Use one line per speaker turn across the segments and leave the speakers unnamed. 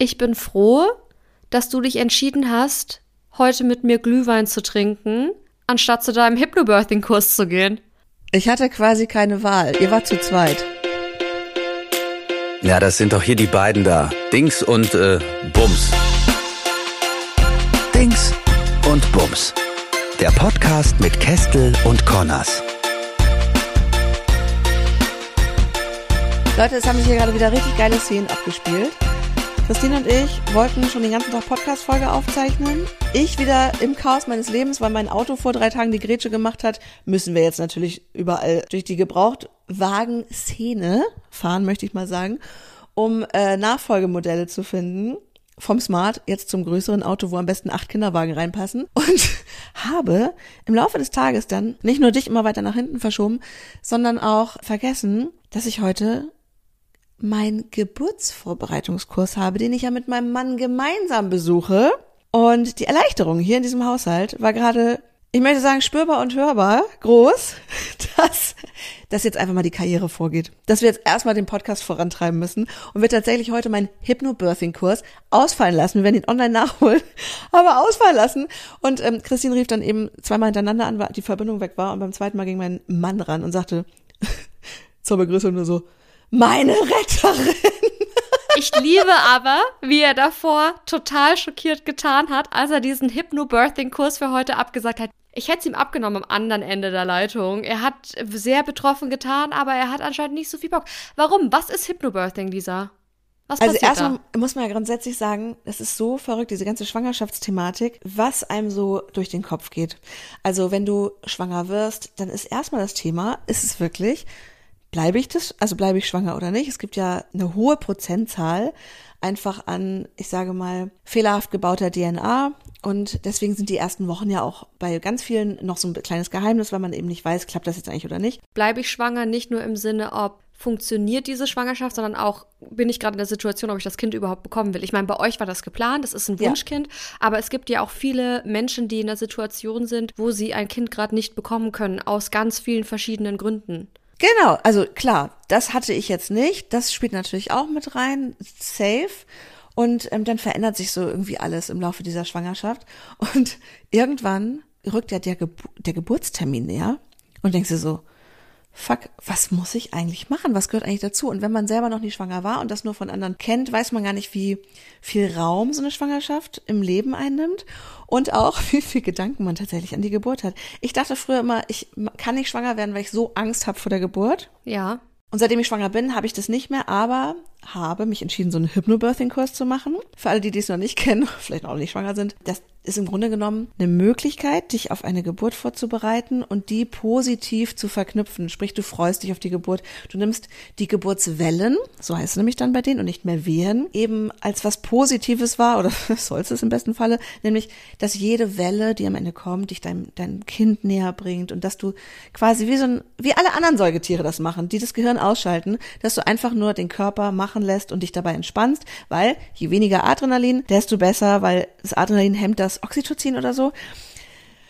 Ich bin froh, dass du dich entschieden hast, heute mit mir Glühwein zu trinken, anstatt zu deinem Hypnobirthing-Kurs zu gehen.
Ich hatte quasi keine Wahl. Ihr wart zu zweit.
Ja, das sind doch hier die beiden da. Dings und äh, Bums. Dings und Bums. Der Podcast mit Kestel und Connors.
Leute, es haben sich hier gerade wieder richtig geile Szenen abgespielt. Christine und ich wollten schon den ganzen Tag Podcast-Folge aufzeichnen. Ich wieder im Chaos meines Lebens, weil mein Auto vor drei Tagen die Grätsche gemacht hat, müssen wir jetzt natürlich überall durch die Gebrauchtwagen-Szene fahren, möchte ich mal sagen, um äh, Nachfolgemodelle zu finden. Vom Smart jetzt zum größeren Auto, wo am besten acht Kinderwagen reinpassen. Und habe im Laufe des Tages dann nicht nur dich immer weiter nach hinten verschoben, sondern auch vergessen, dass ich heute meinen Geburtsvorbereitungskurs habe, den ich ja mit meinem Mann gemeinsam besuche. Und die Erleichterung hier in diesem Haushalt war gerade, ich möchte sagen, spürbar und hörbar groß, dass, dass jetzt einfach mal die Karriere vorgeht. Dass wir jetzt erstmal den Podcast vorantreiben müssen und wir tatsächlich heute meinen Hypnobirthing-Kurs ausfallen lassen. Wir werden ihn online nachholen, aber ausfallen lassen. Und ähm, Christine rief dann eben zweimal hintereinander an, weil die Verbindung weg war und beim zweiten Mal ging mein Mann ran und sagte zur Begrüßung nur so, meine Retterin.
Ich liebe aber, wie er davor total schockiert getan hat, als er diesen Hypnobirthing-Kurs für heute abgesagt hat. Ich hätte es ihm abgenommen am anderen Ende der Leitung. Er hat sehr betroffen getan, aber er hat anscheinend nicht so viel Bock. Warum? Was ist Hypnobirthing, Lisa? Was
also erstmal muss man ja grundsätzlich sagen, es ist so verrückt, diese ganze Schwangerschaftsthematik, was einem so durch den Kopf geht. Also wenn du schwanger wirst, dann ist erstmal das Thema, ist es wirklich, bleibe ich das, also bleibe ich schwanger oder nicht? Es gibt ja eine hohe Prozentzahl einfach an, ich sage mal, fehlerhaft gebauter DNA. Und deswegen sind die ersten Wochen ja auch bei ganz vielen noch so ein kleines Geheimnis, weil man eben nicht weiß, klappt das jetzt eigentlich oder nicht.
Bleibe ich schwanger nicht nur im Sinne, ob funktioniert diese Schwangerschaft, sondern auch bin ich gerade in der Situation, ob ich das Kind überhaupt bekommen will. Ich meine, bei euch war das geplant, das ist ein Wunschkind, ja. aber es gibt ja auch viele Menschen, die in der Situation sind, wo sie ein Kind gerade nicht bekommen können, aus ganz vielen verschiedenen Gründen.
Genau, also klar, das hatte ich jetzt nicht. Das spielt natürlich auch mit rein, safe. Und ähm, dann verändert sich so irgendwie alles im Laufe dieser Schwangerschaft. Und irgendwann rückt ja der, Gebu der Geburtstermin näher und denkst du so, fuck, was muss ich eigentlich machen? Was gehört eigentlich dazu? Und wenn man selber noch nie schwanger war und das nur von anderen kennt, weiß man gar nicht, wie viel Raum so eine Schwangerschaft im Leben einnimmt und auch wie viel Gedanken man tatsächlich an die Geburt hat. Ich dachte früher immer, ich kann nicht schwanger werden, weil ich so Angst habe vor der Geburt.
Ja.
Und seitdem ich schwanger bin, habe ich das nicht mehr, aber habe mich entschieden, so einen Hypnobirthing-Kurs zu machen. Für alle, die dies noch nicht kennen, vielleicht auch nicht schwanger sind. Das ist im Grunde genommen eine Möglichkeit, dich auf eine Geburt vorzubereiten und die positiv zu verknüpfen. Sprich, du freust dich auf die Geburt. Du nimmst die Geburtswellen, so heißt es nämlich dann bei denen und nicht mehr Wehen, eben als was Positives war oder sollst es im besten Falle, nämlich, dass jede Welle, die am Ende kommt, dich deinem, deinem Kind näher bringt und dass du quasi wie so ein, wie alle anderen Säugetiere das machen, die das Gehirn ausschalten, dass du einfach nur den Körper machen lässt und dich dabei entspannst, weil je weniger Adrenalin, desto besser, weil das Adrenalin hemmt das Oxytocin oder so.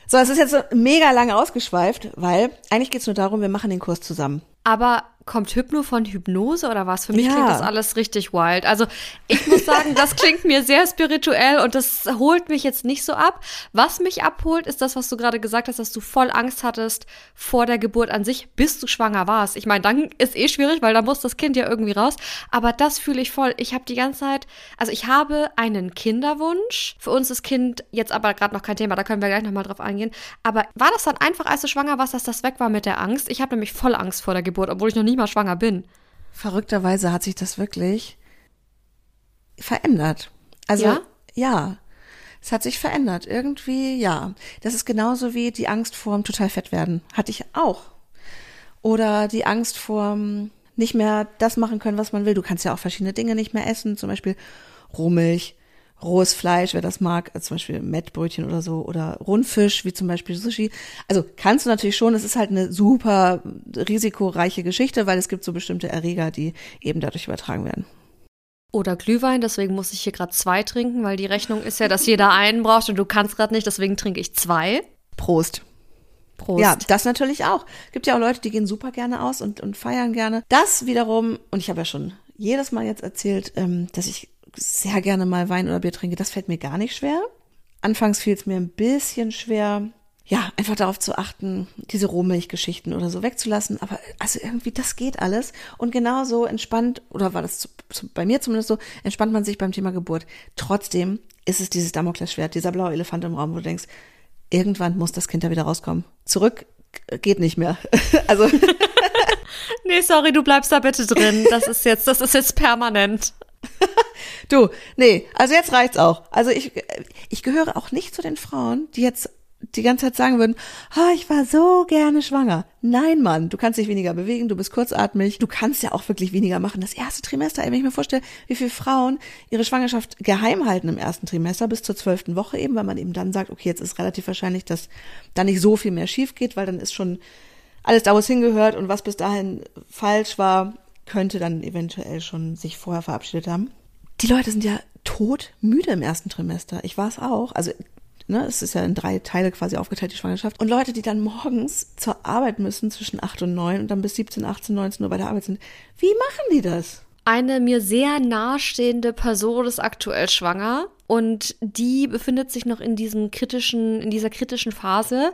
So, es ist jetzt so mega lange ausgeschweift, weil eigentlich geht's nur darum, wir machen den Kurs zusammen.
Aber kommt Hypno von Hypnose oder was? Für mich ja. klingt das alles richtig wild. Also ich muss sagen, das klingt mir sehr spirituell und das holt mich jetzt nicht so ab. Was mich abholt, ist das, was du gerade gesagt hast, dass du voll Angst hattest vor der Geburt an sich, bis du schwanger warst. Ich meine, dann ist eh schwierig, weil da muss das Kind ja irgendwie raus. Aber das fühle ich voll. Ich habe die ganze Zeit, also ich habe einen Kinderwunsch. Für uns ist Kind jetzt aber gerade noch kein Thema, da können wir gleich nochmal drauf eingehen. Aber war das dann einfach, als du schwanger warst, dass das weg war mit der Angst? Ich habe nämlich voll Angst vor der Geburt, obwohl ich noch nie mal schwanger bin.
Verrückterweise hat sich das wirklich verändert. Also ja, ja es hat sich verändert. Irgendwie, ja. Das ist genauso wie die Angst vorm total fett werden. Hatte ich auch. Oder die Angst vorm nicht mehr das machen können, was man will. Du kannst ja auch verschiedene Dinge nicht mehr essen, zum Beispiel Rohmilch rohes Fleisch, wer das mag, zum Beispiel Mettbrötchen oder so, oder Rundfisch, wie zum Beispiel Sushi. Also kannst du natürlich schon, es ist halt eine super risikoreiche Geschichte, weil es gibt so bestimmte Erreger, die eben dadurch übertragen werden.
Oder Glühwein, deswegen muss ich hier gerade zwei trinken, weil die Rechnung ist ja, dass jeder einen braucht und du kannst gerade nicht, deswegen trinke ich zwei.
Prost. Prost. Ja, das natürlich auch. Gibt ja auch Leute, die gehen super gerne aus und, und feiern gerne. Das wiederum, und ich habe ja schon jedes Mal jetzt erzählt, ähm, dass ich sehr gerne mal Wein oder Bier trinke, das fällt mir gar nicht schwer. Anfangs fiel es mir ein bisschen schwer, ja, einfach darauf zu achten, diese Rohmilchgeschichten oder so wegzulassen. Aber also irgendwie, das geht alles. Und genauso entspannt, oder war das zu, zu, bei mir zumindest so, entspannt man sich beim Thema Geburt. Trotzdem ist es dieses Damoklesschwert, dieser blaue Elefant im Raum, wo du denkst, irgendwann muss das Kind da wieder rauskommen. Zurück geht nicht mehr. also.
nee, sorry, du bleibst da bitte drin. Das ist jetzt, das ist jetzt permanent.
du, nee, also jetzt reicht's auch. Also ich, ich gehöre auch nicht zu den Frauen, die jetzt die ganze Zeit sagen würden, oh, ich war so gerne schwanger. Nein, Mann, du kannst dich weniger bewegen, du bist kurzatmig, du kannst ja auch wirklich weniger machen. Das erste Trimester, wenn ich mir vorstelle, wie viele Frauen ihre Schwangerschaft geheim halten im ersten Trimester bis zur zwölften Woche eben, weil man eben dann sagt, okay, jetzt ist relativ wahrscheinlich, dass da nicht so viel mehr schief geht, weil dann ist schon alles da, wo es hingehört und was bis dahin falsch war, könnte dann eventuell schon sich vorher verabschiedet haben. Die Leute sind ja todmüde im ersten Trimester. Ich war es auch. Also ne, es ist ja in drei Teile quasi aufgeteilt, die Schwangerschaft. Und Leute, die dann morgens zur Arbeit müssen zwischen acht und neun und dann bis 17, 18, 19 Uhr bei der Arbeit sind, wie machen die das?
Eine mir sehr nahestehende Person ist aktuell schwanger und die befindet sich noch in diesem kritischen, in dieser kritischen Phase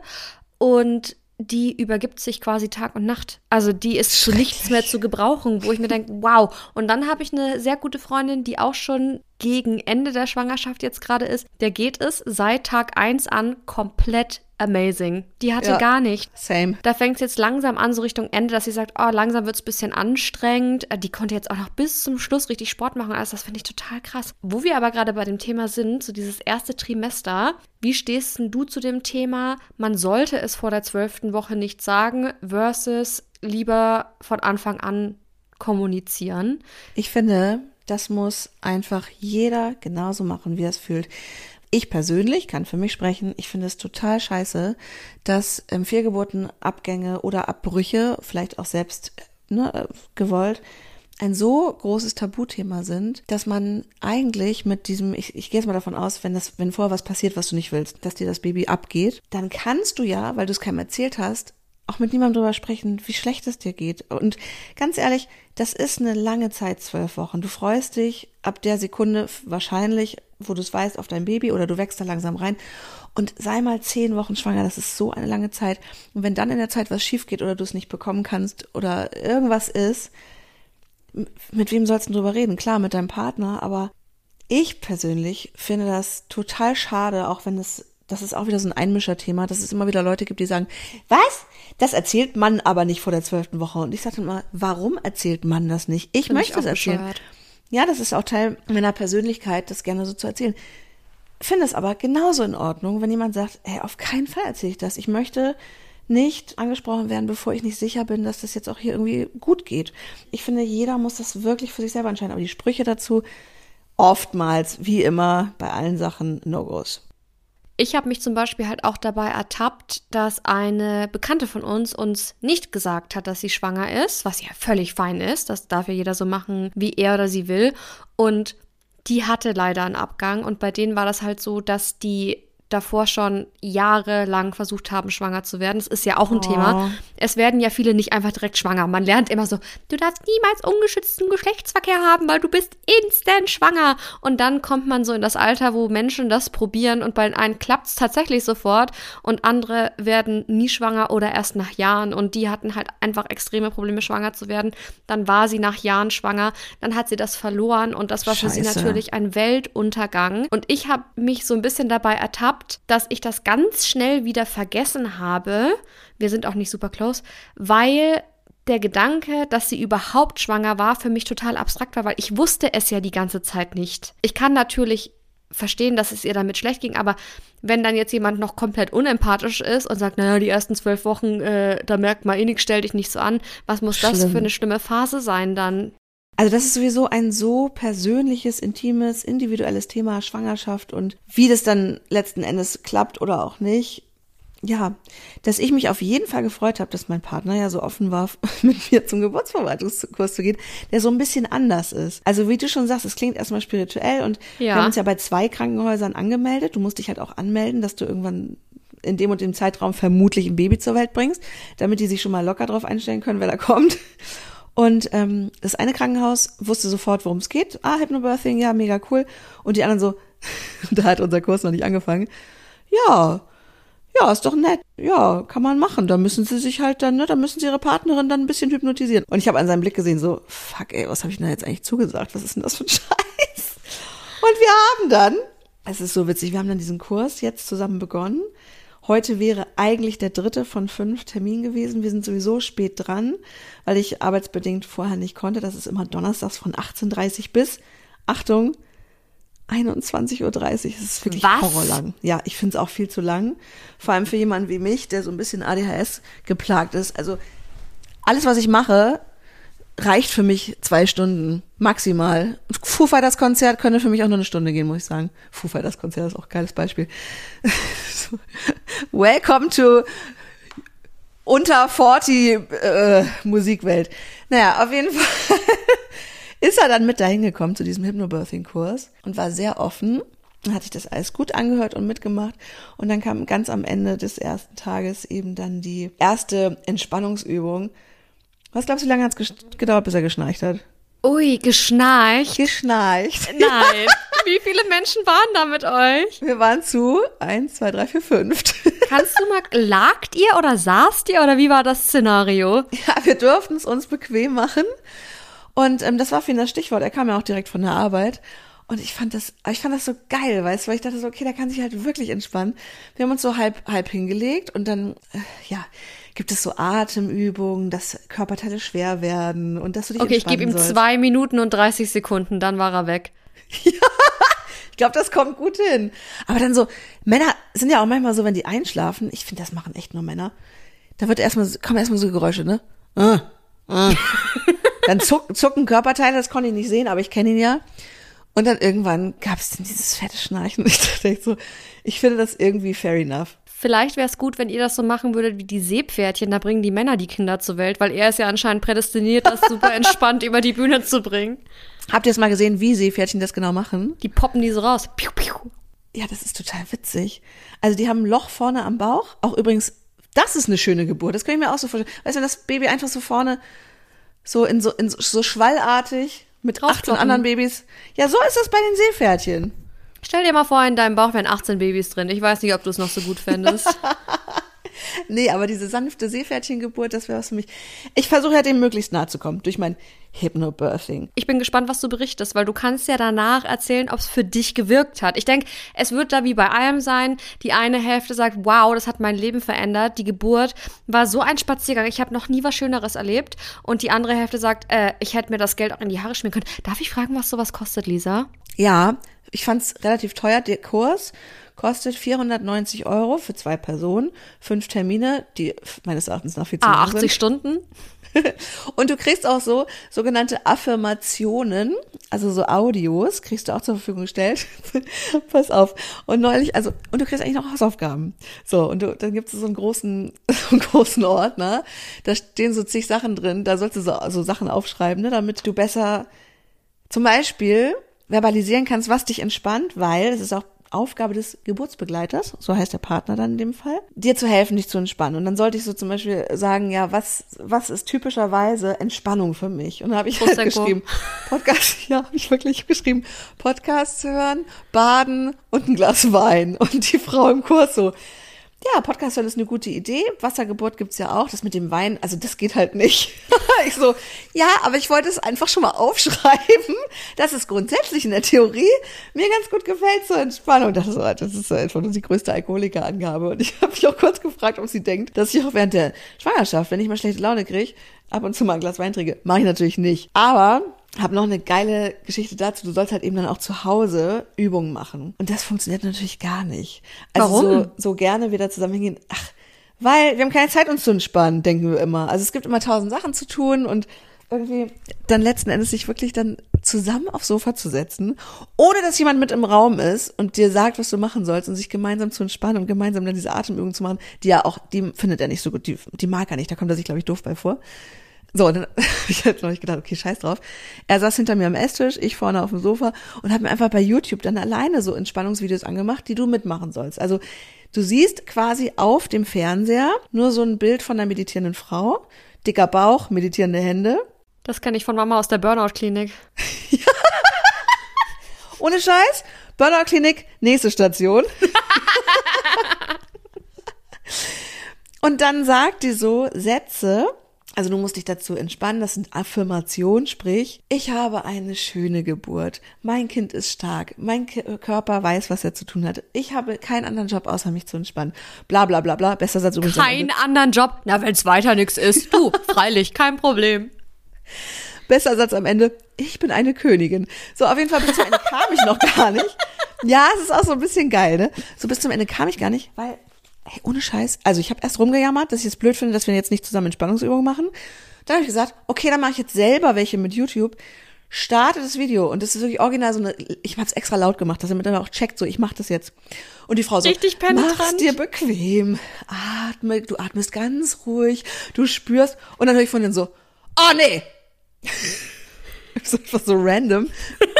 und die übergibt sich quasi Tag und Nacht. Also die ist zu nichts mehr zu gebrauchen, wo ich mir denke, wow. Und dann habe ich eine sehr gute Freundin, die auch schon gegen Ende der Schwangerschaft jetzt gerade ist. Der geht es seit Tag 1 an komplett amazing. Die hatte ja, gar nicht.
Same.
Da fängt es jetzt langsam an, so Richtung Ende, dass sie sagt, oh, langsam wird es ein bisschen anstrengend. Äh, die konnte jetzt auch noch bis zum Schluss richtig Sport machen. Also das finde ich total krass. Wo wir aber gerade bei dem Thema sind, so dieses erste Trimester, wie stehst denn du zu dem Thema, man sollte es vor der zwölften Woche nicht sagen, versus lieber von Anfang an kommunizieren?
Ich finde, das muss einfach jeder genauso machen, wie er es fühlt ich persönlich kann für mich sprechen, ich finde es total scheiße, dass ähm, Fehlgeburtenabgänge oder Abbrüche, vielleicht auch selbst ne, äh, gewollt, ein so großes Tabuthema sind, dass man eigentlich mit diesem, ich, ich gehe jetzt mal davon aus, wenn das, wenn vorher was passiert, was du nicht willst, dass dir das Baby abgeht, dann kannst du ja, weil du es keinem erzählt hast, auch mit niemandem drüber sprechen, wie schlecht es dir geht. Und ganz ehrlich, das ist eine lange Zeit, zwölf Wochen. Du freust dich ab der Sekunde wahrscheinlich, wo du es weißt, auf dein Baby oder du wächst da langsam rein. Und sei mal zehn Wochen schwanger, das ist so eine lange Zeit. Und wenn dann in der Zeit was schief geht oder du es nicht bekommen kannst oder irgendwas ist, mit wem sollst du drüber reden? Klar, mit deinem Partner, aber ich persönlich finde das total schade, auch wenn es das ist auch wieder so ein Einmischerthema, dass es immer wieder Leute gibt, die sagen, was? Das erzählt man aber nicht vor der zwölften Woche. Und ich sage dann immer, warum erzählt man das nicht? Ich Find möchte es erzählen. Bescheuert. Ja, das ist auch Teil meiner Persönlichkeit, das gerne so zu erzählen. Finde es aber genauso in Ordnung, wenn jemand sagt, hey, auf keinen Fall erzähle ich das. Ich möchte nicht angesprochen werden, bevor ich nicht sicher bin, dass das jetzt auch hier irgendwie gut geht. Ich finde, jeder muss das wirklich für sich selber entscheiden. Aber die Sprüche dazu, oftmals, wie immer, bei allen Sachen No-Gos.
Ich habe mich zum Beispiel halt auch dabei ertappt, dass eine Bekannte von uns uns nicht gesagt hat, dass sie schwanger ist, was ja völlig fein ist. Das darf ja jeder so machen, wie er oder sie will. Und die hatte leider einen Abgang und bei denen war das halt so, dass die davor schon jahrelang versucht haben, schwanger zu werden. Das ist ja auch ein oh. Thema. Es werden ja viele nicht einfach direkt schwanger. Man lernt immer so, du darfst niemals ungeschützten Geschlechtsverkehr haben, weil du bist instant schwanger. Und dann kommt man so in das Alter, wo Menschen das probieren und bei einen klappt es tatsächlich sofort und andere werden nie schwanger oder erst nach Jahren. Und die hatten halt einfach extreme Probleme, schwanger zu werden. Dann war sie nach Jahren schwanger. Dann hat sie das verloren und das war Scheiße. für sie natürlich ein Weltuntergang. Und ich habe mich so ein bisschen dabei ertappt, gehabt, dass ich das ganz schnell wieder vergessen habe. Wir sind auch nicht super close, weil der Gedanke, dass sie überhaupt schwanger war, für mich total abstrakt war, weil ich wusste es ja die ganze Zeit nicht. Ich kann natürlich verstehen, dass es ihr damit schlecht ging, aber wenn dann jetzt jemand noch komplett unempathisch ist und sagt, naja, die ersten zwölf Wochen, äh, da merkt man eh nichts, stell dich nicht so an, was muss Schlimm. das für eine schlimme Phase sein dann?
Also das ist sowieso ein so persönliches, intimes, individuelles Thema Schwangerschaft und wie das dann letzten Endes klappt oder auch nicht. Ja, dass ich mich auf jeden Fall gefreut habe, dass mein Partner ja so offen war, mit mir zum Geburtsvorbereitungskurs zu gehen, der so ein bisschen anders ist. Also wie du schon sagst, es klingt erstmal spirituell und ja. wir haben uns ja bei zwei Krankenhäusern angemeldet. Du musst dich halt auch anmelden, dass du irgendwann in dem und dem Zeitraum vermutlich ein Baby zur Welt bringst, damit die sich schon mal locker drauf einstellen können, wer da kommt. Und ähm, das eine Krankenhaus wusste sofort, worum es geht. Ah, Hypnobirthing, ja, mega cool. Und die anderen so, da hat unser Kurs noch nicht angefangen. Ja, ja, ist doch nett. Ja, kann man machen. Da müssen sie sich halt dann, ne, da müssen sie ihre Partnerin dann ein bisschen hypnotisieren. Und ich habe an seinem Blick gesehen, so, fuck, ey, was habe ich denn jetzt eigentlich zugesagt? Was ist denn das für ein Scheiß? Und wir haben dann, es ist so witzig, wir haben dann diesen Kurs jetzt zusammen begonnen. Heute wäre eigentlich der dritte von fünf Terminen gewesen. Wir sind sowieso spät dran, weil ich arbeitsbedingt vorher nicht konnte. Das ist immer donnerstags von 18.30 bis, Achtung, 21.30 Uhr. Das ist wirklich
Was?
horrorlang. Ja, ich finde es auch viel zu lang. Vor allem für jemanden wie mich, der so ein bisschen ADHS geplagt ist. Also alles, was ich mache, reicht für mich zwei Stunden maximal. Foo Fighters Konzert könnte für mich auch nur eine Stunde gehen, muss ich sagen. Foo Fighters Konzert ist auch ein geiles Beispiel. Welcome to unter 40 äh, Musikwelt. Naja, auf jeden Fall ist er dann mit dahin gekommen zu diesem Hypnobirthing-Kurs und war sehr offen. Dann hatte ich das alles gut angehört und mitgemacht. Und dann kam ganz am Ende des ersten Tages eben dann die erste Entspannungsübung. Was glaubst du, wie lange hat es gedauert, bis er geschnarcht hat?
Ui, geschnarcht.
Geschnarcht.
Nein. Wie viele Menschen waren da mit euch?
Wir waren zu eins, zwei, drei, vier, fünf.
Kannst du mal, lagt ihr oder saßt ihr oder wie war das Szenario?
Ja, wir durften es uns bequem machen. Und ähm, das war für ihn das Stichwort. Er kam ja auch direkt von der Arbeit. Und ich fand das, ich fand das so geil, weißt du, weil ich dachte so, okay, da kann sich halt wirklich entspannen. Wir haben uns so halb, halb hingelegt und dann, äh, ja, gibt es so Atemübungen, dass Körperteile schwer werden und dass du dich
Okay, ich gebe ihm
sollst.
zwei Minuten und 30 Sekunden, dann war er weg.
Ich glaube, das kommt gut hin. Aber dann so, Männer sind ja auch manchmal so, wenn die einschlafen, ich finde, das machen echt nur Männer. Da wird erstmal, kommen erstmal so Geräusche, ne? Ah, ah. dann zuck, zucken Körperteile, das konnte ich nicht sehen, aber ich kenne ihn ja. Und dann irgendwann gab es dann dieses fette Schnarchen. Und ich dachte so, ich finde das irgendwie fair enough.
Vielleicht wäre es gut, wenn ihr das so machen würdet wie die Seepferdchen, da bringen die Männer die Kinder zur Welt, weil er ist ja anscheinend prädestiniert, das super entspannt über die Bühne zu bringen.
Habt ihr es mal gesehen, wie Seepferdchen das genau machen?
Die poppen die so raus. Piu, piu.
Ja, das ist total witzig. Also die haben ein Loch vorne am Bauch. Auch übrigens, das ist eine schöne Geburt. Das kann ich mir auch so vorstellen. Weißt du, wenn das Baby einfach so vorne so in so, in so, so schwallartig mit 18
Draufkloppen.
anderen Babys. Ja, so ist das bei den Seepferdchen.
Stell dir mal vor, in deinem Bauch wären 18 Babys drin. Ich weiß nicht, ob du es noch so gut fändest.
Nee, aber diese sanfte Seepferdchengeburt, das wäre was für mich. Ich versuche ja dem möglichst nahe zu kommen durch mein Hypnobirthing.
Ich bin gespannt, was du berichtest, weil du kannst ja danach erzählen, ob es für dich gewirkt hat. Ich denke, es wird da wie bei allem sein. Die eine Hälfte sagt, wow, das hat mein Leben verändert. Die Geburt war so ein Spaziergang. Ich habe noch nie was Schöneres erlebt. Und die andere Hälfte sagt, äh, ich hätte mir das Geld auch in die Haare schmieren können. Darf ich fragen, was sowas kostet, Lisa?
Ja, ich fand's relativ teuer. Der Kurs kostet 490 Euro für zwei Personen, fünf Termine, die meines Erachtens nach viel zu
Ah,
lang
80
sind.
Stunden?
Und du kriegst auch so sogenannte Affirmationen, also so Audios, kriegst du auch zur Verfügung gestellt. Pass auf. Und neulich, also, und du kriegst eigentlich noch Hausaufgaben. So, und du, dann gibt es so einen großen, so einen großen Ordner. Da stehen so zig Sachen drin. Da sollst du so, so Sachen aufschreiben, ne, damit du besser zum Beispiel verbalisieren kannst, was dich entspannt, weil es ist auch Aufgabe des Geburtsbegleiters, so heißt der Partner dann in dem Fall, dir zu helfen, dich zu entspannen. Und dann sollte ich so zum Beispiel sagen, ja, was, was ist typischerweise Entspannung für mich? Und dann habe ich halt geschrieben, Podcast, ja, habe ich wirklich geschrieben, Podcasts hören, baden und ein Glas Wein. Und die Frau im Kurs so, ja, Podcast hören ist eine gute Idee. Wassergeburt gibt's ja auch. Das mit dem Wein, also das geht halt nicht. ich so, ja, aber ich wollte es einfach schon mal aufschreiben, dass es grundsätzlich in der Theorie mir ganz gut gefällt zur Entspannung. Das ist, das ist einfach nur die größte Alkoholikerangabe. Und ich habe mich auch kurz gefragt, ob sie denkt, dass ich auch während der Schwangerschaft, wenn ich mal schlechte Laune kriege, ab und zu mal ein Glas Wein trinke. Mache ich natürlich nicht. Aber habe noch eine geile Geschichte dazu. Du sollst halt eben dann auch zu Hause Übungen machen. Und das funktioniert natürlich gar nicht. Also
Warum?
So, so gerne wir da zusammen hingehen. Ach, weil wir haben keine Zeit, uns zu entspannen, denken wir immer. Also es gibt immer tausend Sachen zu tun und irgendwie dann letzten Endes sich wirklich dann zusammen aufs Sofa zu setzen, ohne dass jemand mit im Raum ist und dir sagt, was du machen sollst und sich gemeinsam zu entspannen und gemeinsam dann diese Atemübungen zu machen, die ja auch, die findet er nicht so gut, die, die mag er nicht, da kommt er sich, glaube ich, doof bei vor. So, und dann ich halt noch nicht gedacht, okay, scheiß drauf. Er saß hinter mir am Esstisch, ich vorne auf dem Sofa und habe mir einfach bei YouTube dann alleine so Entspannungsvideos angemacht, die du mitmachen sollst. Also du siehst quasi auf dem Fernseher nur so ein Bild von einer meditierenden Frau, dicker Bauch, meditierende Hände.
Das kenne ich von Mama aus der Burnout-Klinik.
Ohne Scheiß. Burnout-Klinik, nächste Station. Und dann sagt die so Sätze, also du musst dich dazu entspannen, das sind Affirmationen, sprich, ich habe eine schöne Geburt, mein Kind ist stark, mein K Körper weiß, was er zu tun hat, ich habe keinen anderen Job, außer mich zu entspannen, bla bla bla bla, besser Satz übrigens.
Keinen anderen Job? Na, wenn es weiter nichts ist, du, freilich, kein Problem.
Besser Satz am Ende, ich bin eine Königin. So, auf jeden Fall bis zum Ende kam ich noch gar nicht. Ja, es ist auch so ein bisschen geil, ne? So bis zum Ende kam ich gar nicht, weil Ey, ohne Scheiß. Also ich habe erst rumgejammert, dass ich es blöd finde, dass wir jetzt nicht zusammen Entspannungsübungen machen. Dann habe ich gesagt, okay, dann mache ich jetzt selber welche mit YouTube. Starte das Video und das ist wirklich original so eine, ich habe es extra laut gemacht, dass er mit dann auch checkt, so ich mache das jetzt. Und die Frau so,
Richtig penetrant.
mach's dir bequem, atme, du atmest ganz ruhig, du spürst und dann höre ich von denen so, oh nee, so einfach so random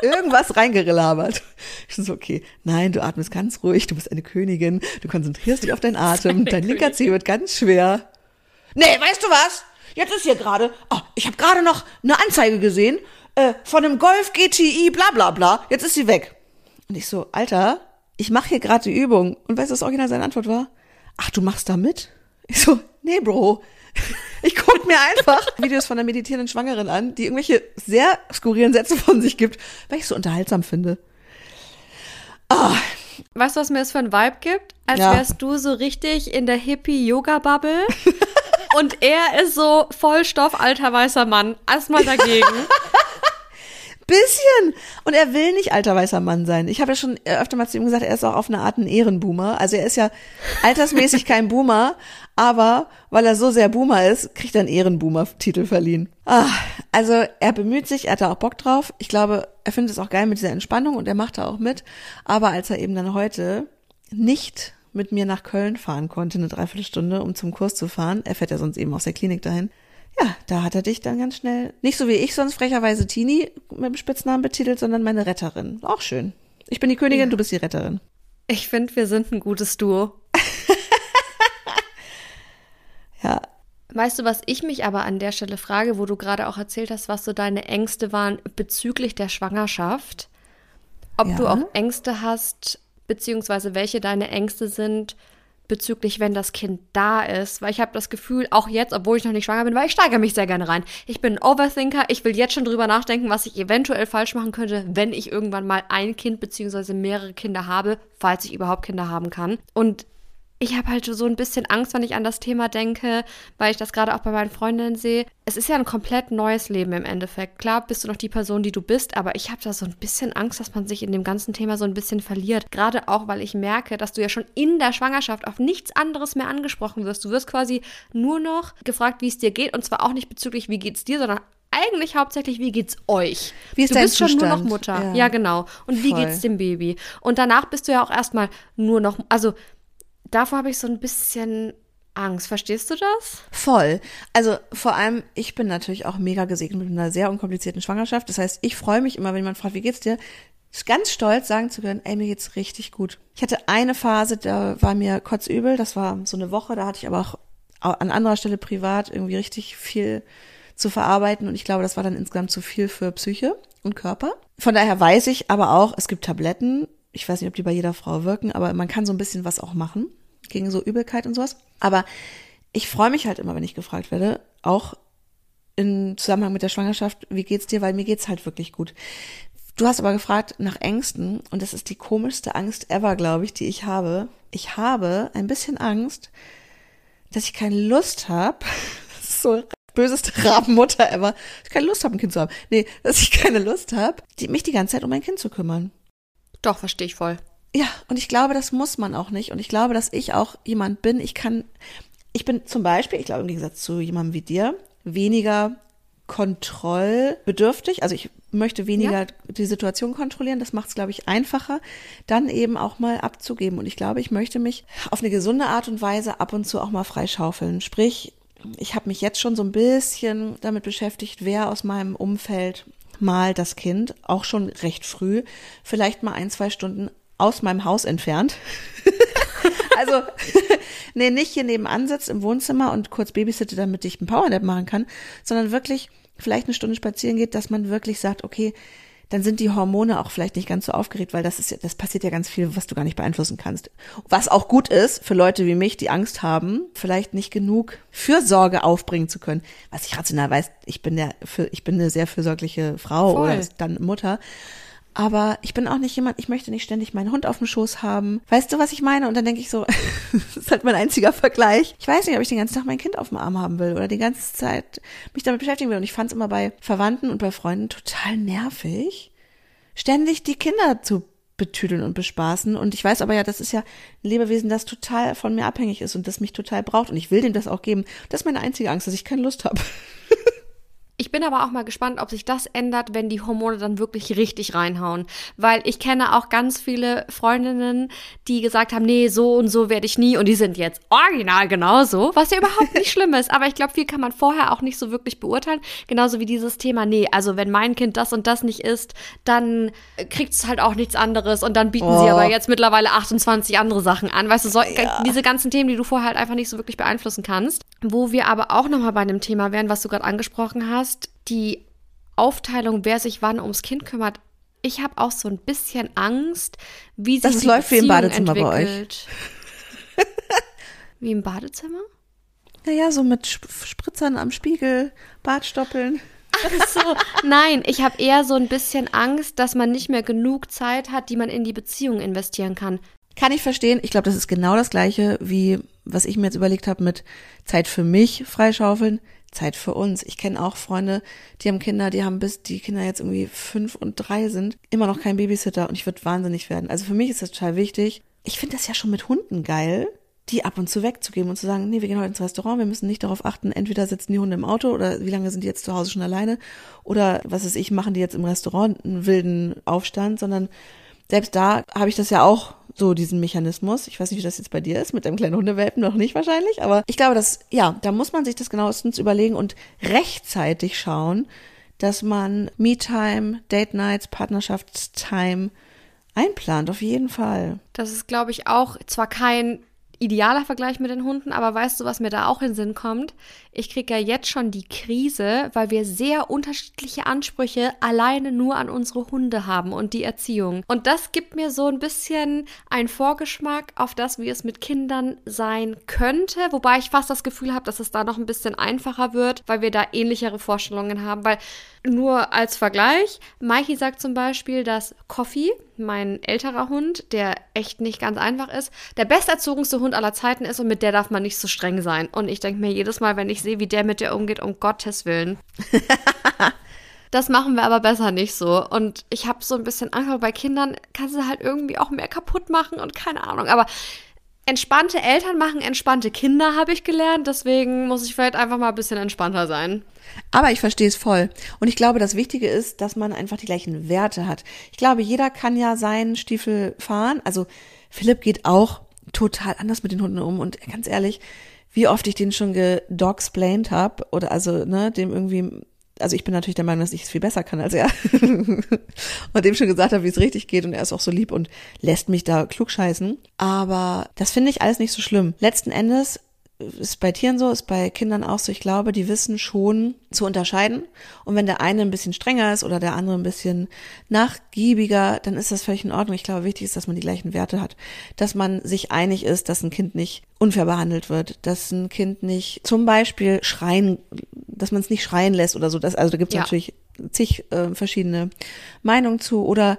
irgendwas reingerelabert. Ich so, okay, nein, du atmest ganz ruhig, du bist eine Königin, du konzentrierst dich auf deinen Atem, dein linker Zeh wird ganz schwer. Nee, weißt du was? Jetzt ist hier gerade, oh, ich habe gerade noch eine Anzeige gesehen äh, von einem Golf GTI, bla bla bla, jetzt ist sie weg. Und ich so, Alter, ich mache hier gerade die Übung. Und weißt du, was original seine Antwort war? Ach, du machst da mit? Ich so, nee, Bro, ich gucke mir einfach Videos von einer meditierenden Schwangeren an, die irgendwelche sehr skurrilen Sätze von sich gibt, weil ich es so unterhaltsam finde.
Oh. Weißt du, was mir das für ein Vibe gibt? Als
Ja.
wärst du so richtig in der Hippie-Yoga-Bubble und er ist so Vollstoff alter weißer Mann. Erstmal dagegen.
Bisschen. Und er will nicht alter weißer Mann sein. Ich habe ja schon öfter mal zu ihm gesagt, er ist auch auf eine Art ein Ehrenboomer. Also er ist ja altersmäßig kein Boomer, aber weil er so sehr Boomer ist, kriegt er einen Ehrenboomer-Titel verliehen. Ah, also er bemüht sich, er hat da auch Bock drauf. Ich glaube, er findet es auch geil mit dieser Entspannung und er macht da auch mit. Aber als er eben dann heute nicht mit mir nach Köln fahren konnte, eine Dreiviertelstunde, um zum Kurs zu fahren, er fährt ja sonst eben aus der Klinik dahin, ja, da hat er dich dann ganz schnell, nicht so wie ich sonst frecherweise Tini mit dem Spitznamen betitelt, sondern meine Retterin. Auch schön. Ich bin die Königin, du bist die Retterin.
Ich finde, wir sind ein gutes Duo.
Ja,
Weißt du, was ich mich aber an der Stelle frage, wo du gerade auch erzählt hast, was so deine Ängste waren bezüglich der Schwangerschaft? Ob
Ja.
du auch Ängste hast, beziehungsweise welche deine Ängste sind bezüglich, wenn das Kind da ist. Weil ich habe das Gefühl, auch jetzt, obwohl ich noch nicht schwanger bin, weil ich steigere mich sehr gerne rein. Ich bin ein Overthinker, ich will jetzt schon drüber nachdenken, was ich eventuell falsch machen könnte, wenn ich irgendwann mal ein Kind beziehungsweise mehrere Kinder habe, falls ich überhaupt Kinder haben kann. Und ich habe halt so ein bisschen Angst, wenn ich an das Thema denke, weil ich das gerade auch bei meinen Freundinnen sehe. Es ist ja ein komplett neues Leben im Endeffekt. Klar bist du noch die Person, die du bist, aber ich habe da so ein bisschen Angst, dass man sich in dem ganzen Thema so ein bisschen verliert. Gerade auch, weil ich merke, dass du ja schon in der Schwangerschaft auf nichts anderes mehr angesprochen wirst. Du wirst quasi nur noch gefragt, wie es dir geht und zwar auch nicht bezüglich, wie geht's dir, sondern eigentlich hauptsächlich, wie geht's euch?
Wie ist
du bist schon nur noch
Zustand?
Mutter.
Ja.
Ja, genau. Und wie
Voll.
geht's dem Baby? Und danach bist du ja auch erstmal nur noch, also davor habe ich so ein bisschen Angst. Verstehst du das?
voll. Also vor allem, ich bin natürlich auch mega gesegnet mit einer sehr unkomplizierten Schwangerschaft. Das heißt, ich freue mich immer, wenn jemand fragt, wie geht's dir? Ganz stolz sagen zu können, ey, mir geht's richtig gut. Ich hatte eine Phase, da war mir kotzübel. Das war so eine Woche, da hatte ich aber auch an anderer Stelle privat irgendwie richtig viel zu verarbeiten und ich glaube, das war dann insgesamt zu viel für Psyche und Körper. Von daher weiß ich aber auch, es gibt Tabletten. Ich weiß nicht, ob die bei jeder Frau wirken, aber man kann so ein bisschen was auch machen gegen so Übelkeit und sowas. Aber ich freue mich halt immer, wenn ich gefragt werde, auch im Zusammenhang mit der Schwangerschaft, wie geht's dir, weil mir geht's halt wirklich gut. Du hast aber gefragt nach Ängsten und das ist die komischste Angst ever, glaube ich, die ich habe. Ich habe ein bisschen Angst, dass ich keine Lust habe. So böseste Rabenmutter ever. Dass ich keine Lust habe, ein Kind zu haben. Nee, dass ich keine Lust habe, mich die ganze Zeit um mein Kind zu kümmern.
Doch, verstehe ich voll.
Ja, und ich glaube, das muss man auch nicht. Und ich glaube, dass ich auch jemand bin, ich kann, ich bin zum Beispiel, ich glaube im Gegensatz zu jemandem wie dir, weniger kontrollbedürftig. Also ich möchte weniger
Ja.
die Situation kontrollieren. Das macht es, glaube ich, einfacher, dann eben auch mal abzugeben. Und ich glaube, ich möchte mich auf eine gesunde Art und Weise ab und zu auch mal freischaufeln. Sprich, ich habe mich jetzt schon so ein bisschen damit beschäftigt, wer aus meinem Umfeld mal das Kind, auch schon recht früh, vielleicht mal ein, zwei Stunden aus meinem Haus entfernt. also, nee, nicht hier nebenan sitzt im Wohnzimmer und kurz babysitte, damit ich einen Powernap machen kann, sondern wirklich vielleicht eine Stunde spazieren geht, dass man wirklich sagt, okay, dann sind die Hormone auch vielleicht nicht ganz so aufgeregt, weil das ist ja, das passiert ja ganz viel, was du gar nicht beeinflussen kannst. Was auch gut ist für Leute wie mich, die Angst haben, vielleicht nicht genug Fürsorge aufbringen zu können. Was ich rational weiß, ich bin der, ich bin eine sehr fürsorgliche Frau Voll. oder dann Mutter. Aber ich bin auch nicht jemand, ich möchte nicht ständig meinen Hund auf dem Schoß haben. Weißt du, was ich meine? Und dann denke ich so, das ist halt mein einziger Vergleich. Ich weiß nicht, ob ich den ganzen Tag mein Kind auf dem Arm haben will oder die ganze Zeit mich damit beschäftigen will. Und ich fand es immer bei Verwandten und bei Freunden total nervig, ständig die Kinder zu betüdeln und bespaßen. Und ich weiß aber ja, das ist ja ein Lebewesen, das total von mir abhängig ist und das mich total braucht. Und ich will dem das auch geben. Das ist meine einzige Angst, dass ich keine Lust habe.
Ich bin aber auch mal gespannt, ob sich das ändert, wenn die Hormone dann wirklich richtig reinhauen. Weil ich kenne auch ganz viele Freundinnen, die gesagt haben, nee, so und so werde ich nie. Und die sind jetzt original genauso, was ja überhaupt nicht schlimm ist. Aber ich glaube, viel kann man vorher auch nicht so wirklich beurteilen. Genauso wie dieses Thema, nee, also wenn mein Kind das und das nicht isst, dann kriegt es halt auch nichts anderes. Und dann bieten oh. sie aber jetzt mittlerweile 28 andere Sachen an. Weißt du, so, ja. diese ganzen Themen, die du vorher halt einfach nicht so wirklich beeinflussen kannst. Wo wir aber auch nochmal bei einem Thema wären, was du gerade angesprochen hast hast, die Aufteilung, wer sich wann ums Kind kümmert, ich habe auch so ein bisschen Angst, wie sich das die läuft Beziehung wie im Badezimmer entwickelt. bei euch. wie im Badezimmer?
Naja, so mit Spritzern am Spiegel, Badstoppeln.
Ach so, nein, ich habe eher so ein bisschen Angst, dass man nicht mehr genug Zeit hat, die man in die Beziehung investieren kann.
Kann ich verstehen. Ich glaube, das ist genau das Gleiche, wie was ich mir jetzt überlegt habe mit Zeit für mich freischaufeln. Zeit für uns. Ich kenne auch Freunde, die haben Kinder, die haben bis die Kinder jetzt irgendwie fünf und drei sind, immer noch kein Babysitter und ich würde wahnsinnig werden. Also für mich ist das total wichtig. Ich finde das ja schon mit Hunden geil, die ab und zu wegzugeben und zu sagen, nee, wir gehen heute ins Restaurant, wir müssen nicht darauf achten, entweder sitzen die Hunde im Auto oder wie lange sind die jetzt zu Hause schon alleine oder was ist ich, machen die jetzt im Restaurant einen wilden Aufstand, sondern selbst da habe ich das ja auch so diesen Mechanismus. Ich weiß nicht, wie das jetzt bei dir ist, mit deinem kleinen Hundewelpen noch nicht wahrscheinlich, aber ich glaube, dass, ja, da muss man sich das genauestens überlegen und rechtzeitig schauen, dass man Me-Time, Date Nights, Partnerschaftstime einplant, auf jeden Fall.
Das ist, glaube ich, auch zwar kein idealer Vergleich mit den Hunden, aber weißt du, was mir da auch in den Sinn kommt? Ich kriege ja jetzt schon die Krise, weil wir sehr unterschiedliche Ansprüche alleine nur an unsere Hunde haben und die Erziehung. Und das gibt mir so ein bisschen einen Vorgeschmack auf das, wie es mit Kindern sein könnte, wobei ich fast das Gefühl habe, dass es da noch ein bisschen einfacher wird, weil wir da ähnlichere Vorstellungen haben, weil nur als Vergleich, Mikey sagt zum Beispiel, dass Coffee, mein älterer Hund, der echt nicht ganz einfach ist, der besterzogenste Hund aller Zeiten ist und mit der darf man nicht so streng sein. Und ich denke mir jedes Mal, wenn ich sehe, wie der mit der umgeht, um Gottes Willen. das machen wir aber besser nicht so. Und ich habe so ein bisschen Angst, weil bei Kindern kannst du halt irgendwie auch mehr kaputt machen und keine Ahnung. Aber entspannte Eltern machen entspannte Kinder, habe ich gelernt. Deswegen muss ich vielleicht einfach mal ein bisschen entspannter sein.
Aber ich verstehe es voll. Und ich glaube, das Wichtige ist, dass man einfach die gleichen Werte hat. Ich glaube, jeder kann ja seinen Stiefel fahren. Also Philipp geht auch total anders mit den Hunden um. Und ganz ehrlich, wie oft ich den schon gedogsplained habe oder also, ne, dem irgendwie also ich bin natürlich der Meinung, dass ich es viel besser kann als er. und dem schon gesagt habe, wie es richtig geht und er ist auch so lieb und lässt mich da klugscheißen. Aber das finde ich alles nicht so schlimm. Letzten Endes ist bei Tieren so, ist bei Kindern auch so. Ich glaube, die wissen schon zu unterscheiden. Und wenn der eine ein bisschen strenger ist oder der andere ein bisschen nachgiebiger, dann ist das völlig in Ordnung. Ich glaube, wichtig ist, dass man die gleichen Werte hat. Dass man sich einig ist, dass ein Kind nicht unfair behandelt wird, dass ein Kind nicht zum Beispiel schreien, dass man es nicht schreien lässt oder so. Das, also da gibt es ja. natürlich zig äh, verschiedene Meinungen zu. Oder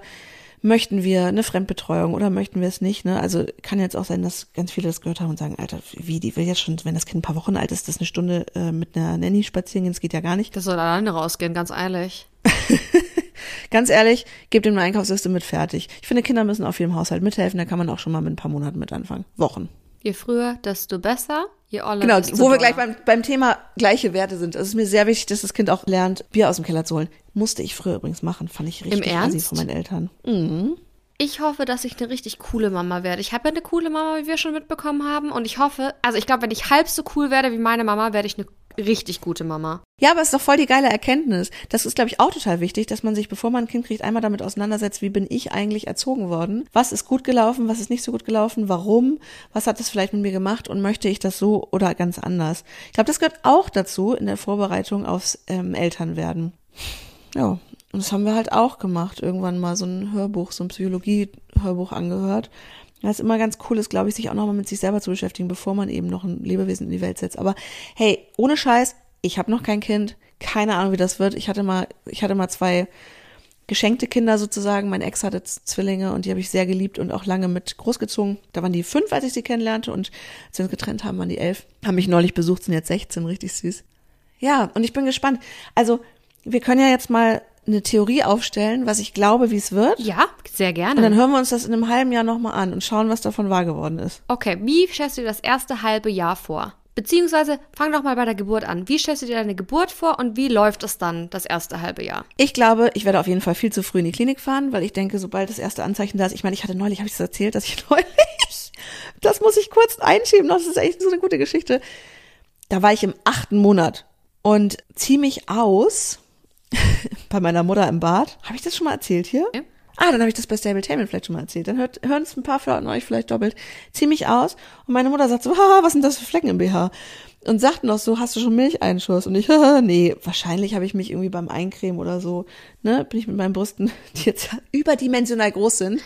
möchten wir eine Fremdbetreuung oder möchten wir es nicht? Ne? Also kann jetzt auch sein, dass ganz viele das gehört haben und sagen, Alter, wie, die will jetzt schon, wenn das Kind ein paar Wochen alt ist, das eine Stunde äh, mit einer Nanny spazieren gehen, das geht ja gar nicht.
Das soll alleine rausgehen, ganz ehrlich.
ganz ehrlich, gebt ihm eine Einkaufsliste mit fertig. Ich finde, Kinder müssen auf jedem Haushalt mithelfen, da kann man auch schon mal mit ein paar Monaten mit anfangen. Wochen.
Je früher, desto besser. Je
oller, genau, desto wo wir gleich beim, beim Thema gleiche Werte sind. Es ist mir sehr wichtig, dass das Kind auch lernt, Bier aus dem Keller zu holen. Musste ich früher übrigens machen, fand ich richtig
Im Ernst?
von meinen Eltern. Mhm.
Ich hoffe, dass ich eine richtig coole Mama werde. Ich habe ja eine coole Mama, wie wir schon mitbekommen haben. Und ich hoffe, also ich glaube, wenn ich halb so cool werde wie meine Mama, werde ich eine richtig gute Mama.
Ja, aber es ist doch voll die geile Erkenntnis. Das ist, glaube ich, auch total wichtig, dass man sich, bevor man ein Kind kriegt, einmal damit auseinandersetzt, wie bin ich eigentlich erzogen worden? Was ist gut gelaufen? Was ist nicht so gut gelaufen? Warum? Was hat das vielleicht mit mir gemacht? Und möchte ich das so oder ganz anders? Ich glaube, das gehört auch dazu in der Vorbereitung aufs ähm, Elternwerden. Ja, und das haben wir halt auch gemacht. Irgendwann mal so ein Hörbuch, so ein Psychologie-Hörbuch angehört. Ist immer ganz cool ist, glaube ich, sich auch nochmal mit sich selber zu beschäftigen, bevor man eben noch ein Lebewesen in die Welt setzt. Aber hey, ohne Scheiß, ich habe noch kein Kind, keine Ahnung, wie das wird. Ich hatte mal, ich hatte mal zwei geschenkte Kinder sozusagen. Mein Ex hatte Zwillinge und die habe ich sehr geliebt und auch lange mit großgezogen. Da waren die fünf, als ich sie kennenlernte und als wir uns getrennt haben, waren die elf. Haben mich neulich besucht, sind jetzt 16, richtig süß. Ja, und ich bin gespannt. Also, wir können ja jetzt mal eine Theorie aufstellen, was ich glaube, wie es wird.
Ja, sehr gerne.
Und dann hören wir uns das in einem halben Jahr nochmal an und schauen, was davon wahr geworden ist.
Okay, wie stellst du dir das erste halbe Jahr vor? Beziehungsweise fang doch mal bei der Geburt an. Wie stellst du dir deine Geburt vor und wie läuft es dann das erste halbe Jahr?
Ich glaube, ich werde auf jeden Fall viel zu früh in die Klinik fahren, weil ich denke, sobald das erste Anzeichen da ist, ich meine, ich hatte neulich, habe ich das erzählt, dass ich neulich, das muss ich kurz einschieben, das ist echt so eine gute Geschichte. Da war ich im achten Monat und ziehe mich aus bei meiner Mutter im Bad. Habe ich das schon mal erzählt hier? Ja. Ah, dann habe ich das bei Stabletainment vielleicht schon mal erzählt. Dann hört, hören es ein paar von euch vielleicht doppelt. Zieh mich aus und meine Mutter sagt so, ha, was sind das für Flecken im BH? Und sagt noch so, hast du schon Milcheinschuss? Und ich, haha, nee, wahrscheinlich habe ich mich irgendwie beim Eincremen oder so, ne, bin ich mit meinen Brüsten, die jetzt überdimensional groß sind,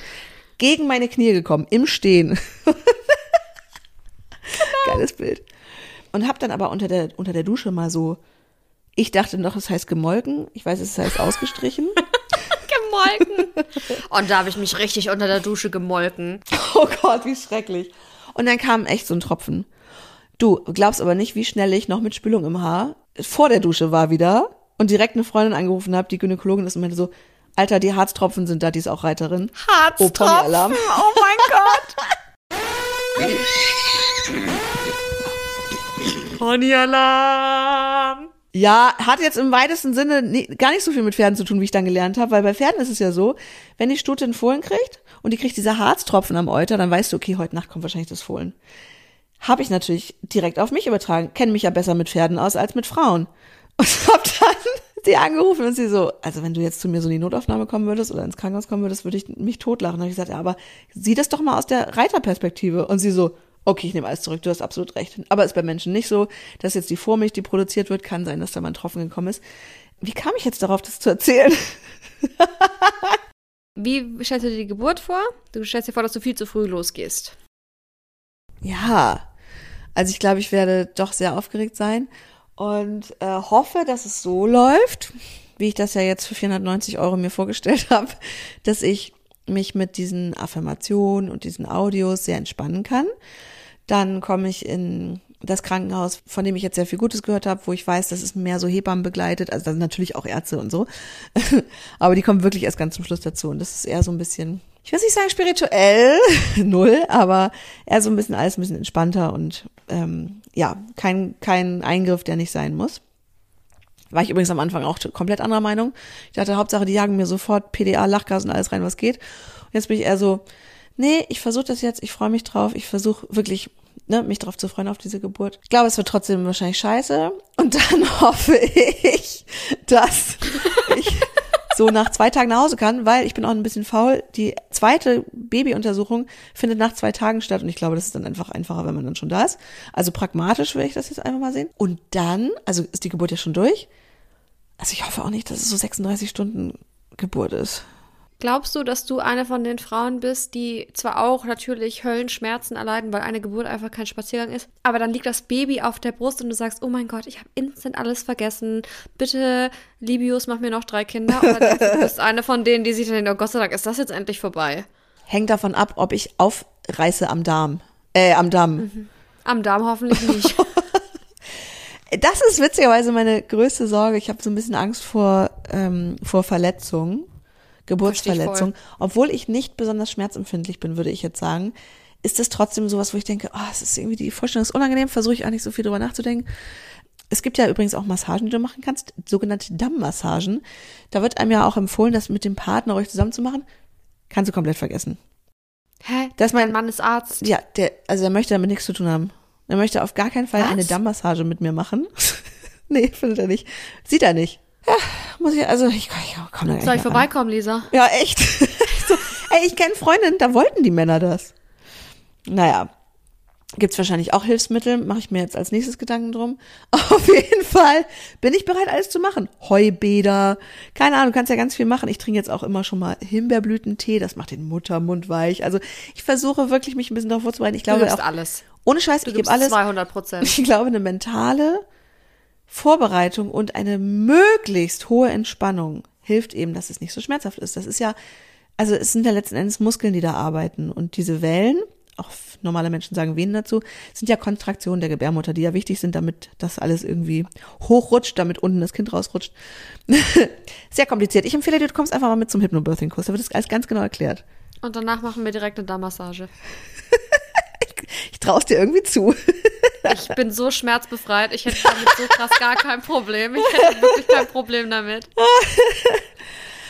gegen meine Knie gekommen, im Stehen. Geiles Bild. Und hab dann aber unter der, unter der Dusche mal so, ich dachte noch, es heißt gemolken. Ich weiß, es heißt ausgestrichen.
gemolken. Und da habe ich mich richtig unter der Dusche gemolken.
Oh Gott, wie schrecklich. Und dann kam echt so ein Tropfen. Du glaubst aber nicht, wie schnell ich noch mit Spülung im Haar vor der Dusche war wieder und direkt eine Freundin angerufen habe, die Gynäkologin ist und meinte so, Alter, die Harztropfen sind da, die ist auch Reiterin.
Harztropfen? Oh. Oh mein Gott. Pony-Alarm.
Ja, hat jetzt im weitesten Sinne nie, gar nicht so viel mit Pferden zu tun, wie ich dann gelernt habe, weil bei Pferden ist es ja so, wenn die Stute einen Fohlen kriegt und die kriegt diese Harztropfen am Euter, dann weißt du, okay, heute Nacht kommt wahrscheinlich das Fohlen. Habe ich natürlich direkt auf mich übertragen, kenne mich ja besser mit Pferden aus als mit Frauen. Und hab dann sie angerufen und sie so, also wenn du jetzt zu mir so in die Notaufnahme kommen würdest oder ins Krankenhaus kommen würdest, würde ich mich totlachen. Da habe ich gesagt, ja, aber sieh das doch mal aus der Reiterperspektive. Und sie so, Okay, ich nehme alles zurück, du hast absolut recht. Aber ist bei Menschen nicht so, dass jetzt die Vormilch, die produziert wird, kann sein, dass da mal ein Tropfen gekommen ist. Wie kam ich jetzt darauf, das zu erzählen?
Wie stellst du dir die Geburt vor? Du stellst dir vor, dass du viel zu früh losgehst.
Ja, also ich glaube, ich werde doch sehr aufgeregt sein und äh, hoffe, dass es so läuft, wie ich das ja jetzt für 490 Euro mir vorgestellt habe, dass ich mich mit diesen Affirmationen und diesen Audios sehr entspannen kann. Dann komme ich in das Krankenhaus, von dem ich jetzt sehr viel Gutes gehört habe, wo ich weiß, dass es mehr so Hebammen begleitet, also da sind natürlich auch Ärzte und so. aber die kommen wirklich erst ganz zum Schluss dazu. Und das ist eher so ein bisschen, ich will nicht sagen spirituell, null, aber eher so ein bisschen alles ein bisschen entspannter und ähm, ja, kein, kein Eingriff, der nicht sein muss. War ich übrigens am Anfang auch komplett anderer Meinung. Ich dachte, Hauptsache, die jagen mir sofort PDA, Lachgas und alles rein, was geht. Und jetzt bin ich eher so, nee, ich versuche das jetzt, ich freue mich drauf, ich versuche wirklich, ne, mich drauf zu freuen auf diese Geburt. Ich glaube, es wird trotzdem wahrscheinlich scheiße. Und dann hoffe ich, dass ich so nach zwei Tagen nach Hause kann, weil ich bin auch ein bisschen faul. Die zweite Babyuntersuchung findet nach zwei Tagen statt und ich glaube, das ist dann einfach einfacher, wenn man dann schon da ist. Also pragmatisch will ich das jetzt einfach mal sehen. Und dann, also ist die Geburt ja schon durch. Also ich hoffe auch nicht, dass es so 36 Stunden Geburt ist.
Glaubst du, dass du eine von den Frauen bist, die zwar auch natürlich Höllenschmerzen erleiden, weil eine Geburt einfach kein Spaziergang ist, aber dann liegt das Baby auf der Brust und du sagst, oh mein Gott, ich habe instant alles vergessen. Bitte, Libius, mach mir noch drei Kinder. Oder du bist eine von denen, die sich dann denken, oh Gott sei Dank, ist das jetzt endlich vorbei.
Hängt davon ab, ob ich aufreiße am Darm. Äh, am Damm. Mhm.
Am Darm hoffentlich nicht.
das ist witzigerweise meine größte Sorge. Ich habe so ein bisschen Angst vor, ähm, vor Verletzungen. Geburtsverletzung. Obwohl ich nicht besonders schmerzempfindlich bin, würde ich jetzt sagen, ist es trotzdem sowas, wo ich denke, oh, es ist irgendwie die Vorstellung ist unangenehm, versuche ich auch nicht so viel drüber nachzudenken. Es gibt ja übrigens auch Massagen, die du machen kannst, sogenannte Dammmassagen. Da wird einem ja auch empfohlen, das mit dem Partner euch zusammen zu machen. Kannst du komplett vergessen.
Hä? Das mein Mann ist Arzt.
Ja, der, also er möchte damit nichts zu tun haben. Er möchte auf gar keinen Fall Was? eine Dammmassage mit mir machen. Nee, findet er nicht. Sieht er nicht. Ja, muss ich, also ich, ich komm da
Soll ich vorbeikommen, Lisa?
Ja, echt. so, ey, ich kenne Freundinnen, da wollten die Männer das. Naja, gibt's wahrscheinlich auch Hilfsmittel, mache ich mir jetzt als nächstes Gedanken drum. Auf jeden Fall bin ich bereit, alles zu machen. Heubäder, keine Ahnung, du kannst ja ganz viel machen. Ich trinke jetzt auch immer schon mal Himbeerblütentee, das macht den Muttermund weich. Also ich versuche wirklich, mich ein bisschen darauf vorzubereiten. Ich glaube
du
auch,
alles.
Ohne Scheiß,
du
ich gebe alles.
200 Prozent.
Ich glaube, eine mentale Vorbereitung und eine möglichst hohe Entspannung hilft eben, dass es nicht so schmerzhaft ist. Das ist ja, also es sind ja letzten Endes Muskeln, die da arbeiten und diese Wellen, auch normale Menschen sagen Venen dazu, sind ja Kontraktionen der Gebärmutter, die ja wichtig sind, damit das alles irgendwie hochrutscht, damit unten das Kind rausrutscht. Sehr kompliziert. Ich empfehle dir, du kommst einfach mal mit zum Hypnobirthing-Kurs, da wird das alles ganz genau erklärt.
Und danach machen wir direkt eine Darmmassage.
ich traue es dir irgendwie zu.
Ich bin so schmerzbefreit. Ich hätte damit so krass gar kein Problem. Ich hätte wirklich kein Problem damit.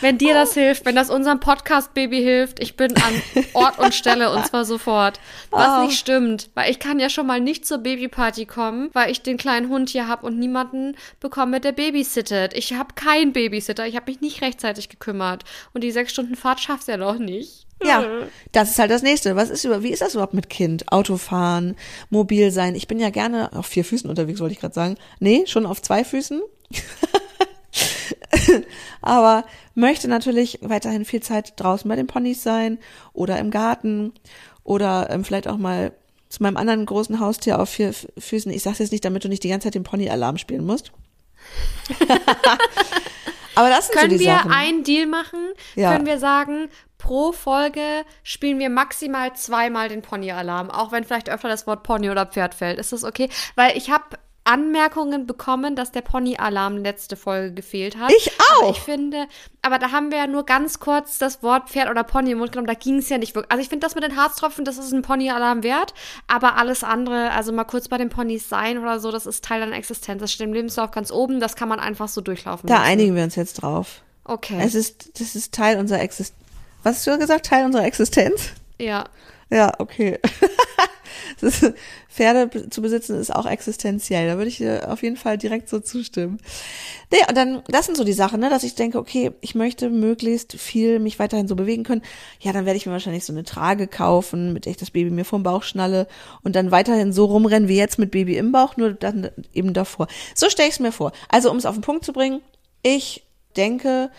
Wenn dir das hilft, wenn das unserem Podcast-Baby hilft, ich bin an Ort und Stelle und zwar sofort. Was oh. nicht stimmt, weil ich kann ja schon mal nicht zur Babyparty kommen, weil ich den kleinen Hund hier habe und niemanden bekomme, der babysittet. Ich habe keinen Babysitter, ich habe mich nicht rechtzeitig gekümmert. Und die sechs Stunden Fahrt schaffst du ja noch nicht.
Ja, das ist halt das nächste. Was ist über, wie ist das überhaupt mit Kind? Autofahren, mobil sein. Ich bin ja gerne auf vier Füßen unterwegs, wollte ich gerade sagen. Nee, schon auf zwei Füßen. Aber möchte natürlich weiterhin viel Zeit draußen bei den Ponys sein oder im Garten oder ähm, vielleicht auch mal zu meinem anderen großen Haustier auf vier Füßen. Ich sag's jetzt nicht, damit du nicht die ganze Zeit den Pony-Alarm spielen musst. Aber das sind
Können
so die
wir
Sachen.
einen Deal machen?
Ja.
Können wir sagen, pro Folge spielen wir maximal zweimal den Pony-Alarm, auch wenn vielleicht öfter das Wort Pony oder Pferd fällt. Ist das okay? Weil ich habe Anmerkungen bekommen, dass der Pony-Alarm letzte Folge gefehlt hat.
Ich auch.
Aber ich finde, aber da haben wir ja nur ganz kurz das Wort Pferd oder Pony im Mund genommen. Da ging es ja nicht wirklich. Also ich finde das mit den Harztropfen, das ist ein Pony-Alarm wert. Aber alles andere, also mal kurz bei den Ponys sein oder so, das ist Teil deiner Existenz. Das steht im Lebenslauf ganz oben. Das kann man einfach so durchlaufen.
Da
lassen.
einigen wir uns jetzt drauf.
Okay.
Es ist, das ist Teil unserer Existenz. Was hast du gesagt? Teil unserer Existenz?
ja.
Ja, okay. ist, Pferde zu besitzen ist auch existenziell. Da würde ich dir auf jeden Fall direkt so zustimmen. Nee, und dann, das sind so die Sachen, ne, dass ich denke, okay, ich möchte möglichst viel mich weiterhin so bewegen können. Ja, dann werde ich mir wahrscheinlich so eine Trage kaufen, mit der ich das Baby mir vom Bauch schnalle und dann weiterhin so rumrennen wie jetzt mit Baby im Bauch, nur dann eben davor. So stelle ich es mir vor. Also, um es auf den Punkt zu bringen, ich denke,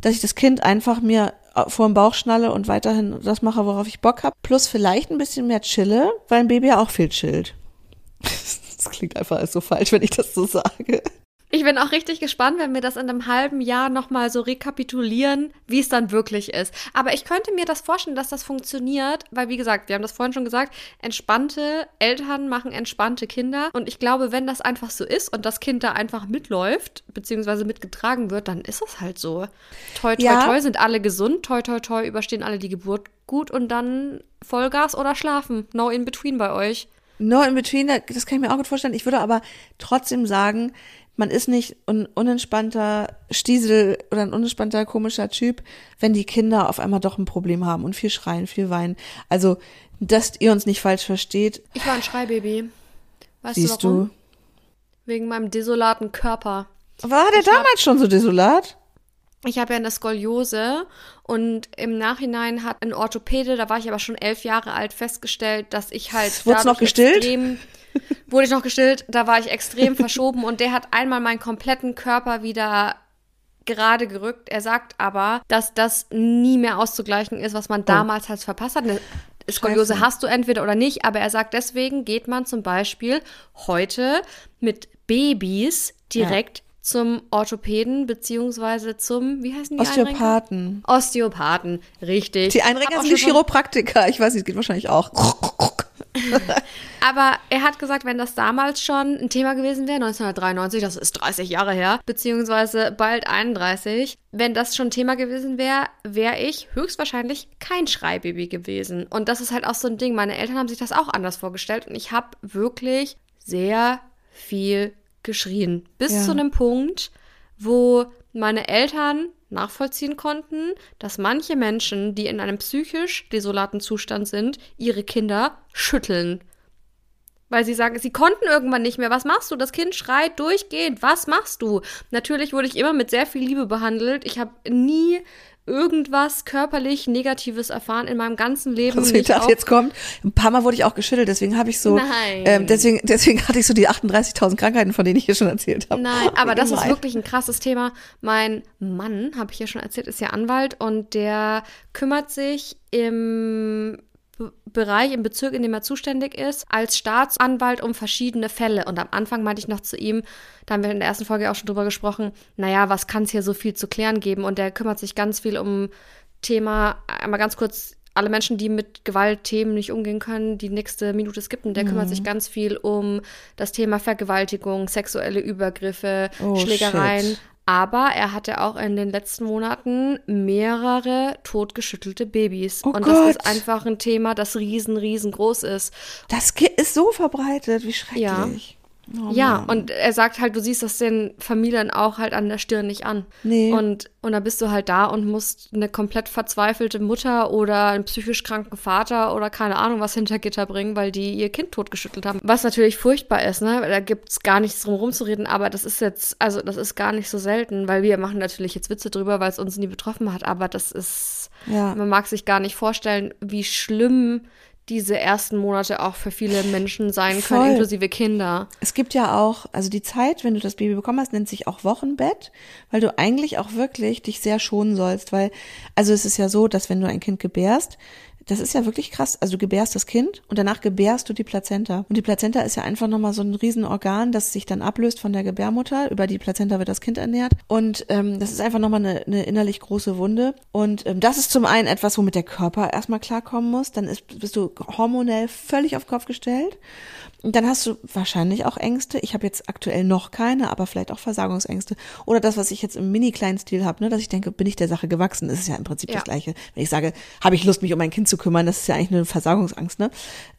dass ich das Kind einfach mir vor dem Bauch schnalle und weiterhin das mache, worauf ich Bock habe. Plus vielleicht ein bisschen mehr chille, weil ein Baby ja auch viel chillt. Das klingt einfach so falsch, wenn ich das so sage.
Ich bin auch richtig gespannt, wenn wir das in einem halben Jahr nochmal so rekapitulieren, wie es dann wirklich ist. Aber ich könnte mir das vorstellen, dass das funktioniert, weil wie gesagt, wir haben das vorhin schon gesagt, entspannte Eltern machen entspannte Kinder. Und ich glaube, wenn das einfach so ist und das Kind da einfach mitläuft, beziehungsweise mitgetragen wird, dann ist es halt so. Toi, toi,
Ja.
toi, sind alle gesund, toi, toi, toi, überstehen alle die Geburt gut und dann Vollgas oder schlafen. No in between bei euch.
No in between, das kann ich mir auch gut vorstellen. Ich würde aber trotzdem sagen, man ist nicht ein unentspannter Stiesel oder ein unentspannter komischer Typ, wenn die Kinder auf einmal doch ein Problem haben und viel schreien, viel weinen. Also, dass ihr uns nicht falsch versteht,
Ich war ein Schreibaby. Weißt
siehst
du warum?
du.
Wegen meinem desolaten Körper.
War der
Ich hab-
damals schon so desolat?
Ich habe ja eine Skoliose und im Nachhinein hat ein Orthopäde, da war ich aber schon elf Jahre alt, festgestellt, dass ich halt.
Wurd's noch gestillt?
Extrem, wurde ich noch gestillt, da war ich extrem verschoben und der hat einmal meinen kompletten Körper wieder gerade gerückt. Er sagt aber, dass das nie mehr auszugleichen ist, was man damals halt verpasst hat. Eine Skoliose
Oh. Scheiße.
hast du entweder oder nicht, aber er sagt, deswegen geht man zum Beispiel heute mit Babys direkt zum Orthopäden beziehungsweise zum, wie heißen die?
Osteopathen.
Osteopathen, richtig.
Die
auch
sind die Chiropraktiker. Ich weiß nicht, geht wahrscheinlich auch.
Aber er hat gesagt, wenn das damals schon ein Thema gewesen wäre, 1993, das ist 30 Jahre her, beziehungsweise bald 31, wenn das schon Thema gewesen wäre, wäre ich höchstwahrscheinlich kein Schreibaby gewesen. Und das ist halt auch so ein Ding. Meine Eltern haben sich das auch anders vorgestellt und ich habe wirklich sehr viel geschrien. Bis
Ja.
zu einem Punkt, wo meine Eltern nachvollziehen konnten, dass manche Menschen, die in einem psychisch desolaten Zustand sind, ihre Kinder schütteln. Weil sie sagen, sie konnten irgendwann nicht mehr. Was machst du? Das Kind schreit durchgehend. Was machst du? Natürlich wurde ich immer mit sehr viel Liebe behandelt. Ich habe nie irgendwas körperlich Negatives erfahren in meinem ganzen Leben.
Also ich dachte, jetzt kommt, ein paar Mal wurde ich auch geschüttelt, deswegen habe ich so, ähm, deswegen, deswegen hatte ich so die 38.000 Krankheiten, von denen ich hier schon erzählt habe.
Nein, aber das ist wirklich ein krasses Thema. Mein Mann, habe ich ja schon erzählt, ist ja Anwalt und der kümmert sich im Bereich, im Bezirk, in dem er zuständig ist, als Staatsanwalt um verschiedene Fälle. Und am Anfang meinte ich noch zu ihm, da haben wir in der ersten Folge auch schon drüber gesprochen, naja, was kann es hier so viel zu klären geben? Und der kümmert sich ganz viel um Thema, einmal ganz kurz, alle Menschen, die mit Gewaltthemen nicht umgehen können, die nächste Minute skippen, der mhm. kümmert sich ganz viel um das Thema Vergewaltigung, sexuelle Übergriffe, oh, Schlägereien, shit. Aber er hatte auch in den letzten Monaten mehrere totgeschüttelte Babys. Oh und Gott. das ist einfach ein Thema, das riesen, riesengroß ist.
Das ist so verbreitet, wie schrecklich.
Ja. Oh ja, und er sagt halt, du siehst das den Familien auch halt an der Stirn nicht an. Nee. Und, und dann bist du halt da und musst eine komplett verzweifelte Mutter oder einen psychisch kranken Vater oder keine Ahnung was hinter Gitter bringen, weil die ihr Kind totgeschüttelt haben. Was natürlich furchtbar ist, ne? Da gibt's gar nichts drum rumzureden, aber das ist jetzt, also das ist gar nicht so selten, weil wir machen natürlich jetzt Witze drüber, weil es uns nie betroffen hat, aber das ist, ja. man mag sich gar nicht vorstellen, wie schlimm diese ersten Monate auch für viele Menschen sein Voll. können, inklusive Kinder.
Es gibt ja auch, also die Zeit, wenn du das Baby bekommen hast, nennt sich auch Wochenbett, weil du eigentlich auch wirklich dich sehr schonen sollst, weil, also es ist ja so, dass wenn du ein Kind gebärst, das ist ja wirklich krass. Also du gebärst das Kind und danach gebärst du die Plazenta. Und die Plazenta ist ja einfach nochmal so ein Riesenorgan, das sich dann ablöst von der Gebärmutter. Über die Plazenta wird das Kind ernährt. Und ähm, das ist einfach nochmal eine, eine innerlich große Wunde. Und ähm, das ist zum einen etwas, womit der Körper erstmal klarkommen muss. Dann ist, bist du hormonell völlig auf Kopf gestellt. Dann hast du wahrscheinlich auch Ängste. Ich habe jetzt aktuell noch keine, aber vielleicht auch Versagungsängste. Oder das, was ich jetzt im mini-kleinen Stil habe, ne, dass ich denke, bin ich der Sache gewachsen? Das ist ja im Prinzip ja. das Gleiche. Wenn ich sage, habe ich Lust, mich um mein Kind zu kümmern, das ist ja eigentlich eine Versagungsangst. Ne?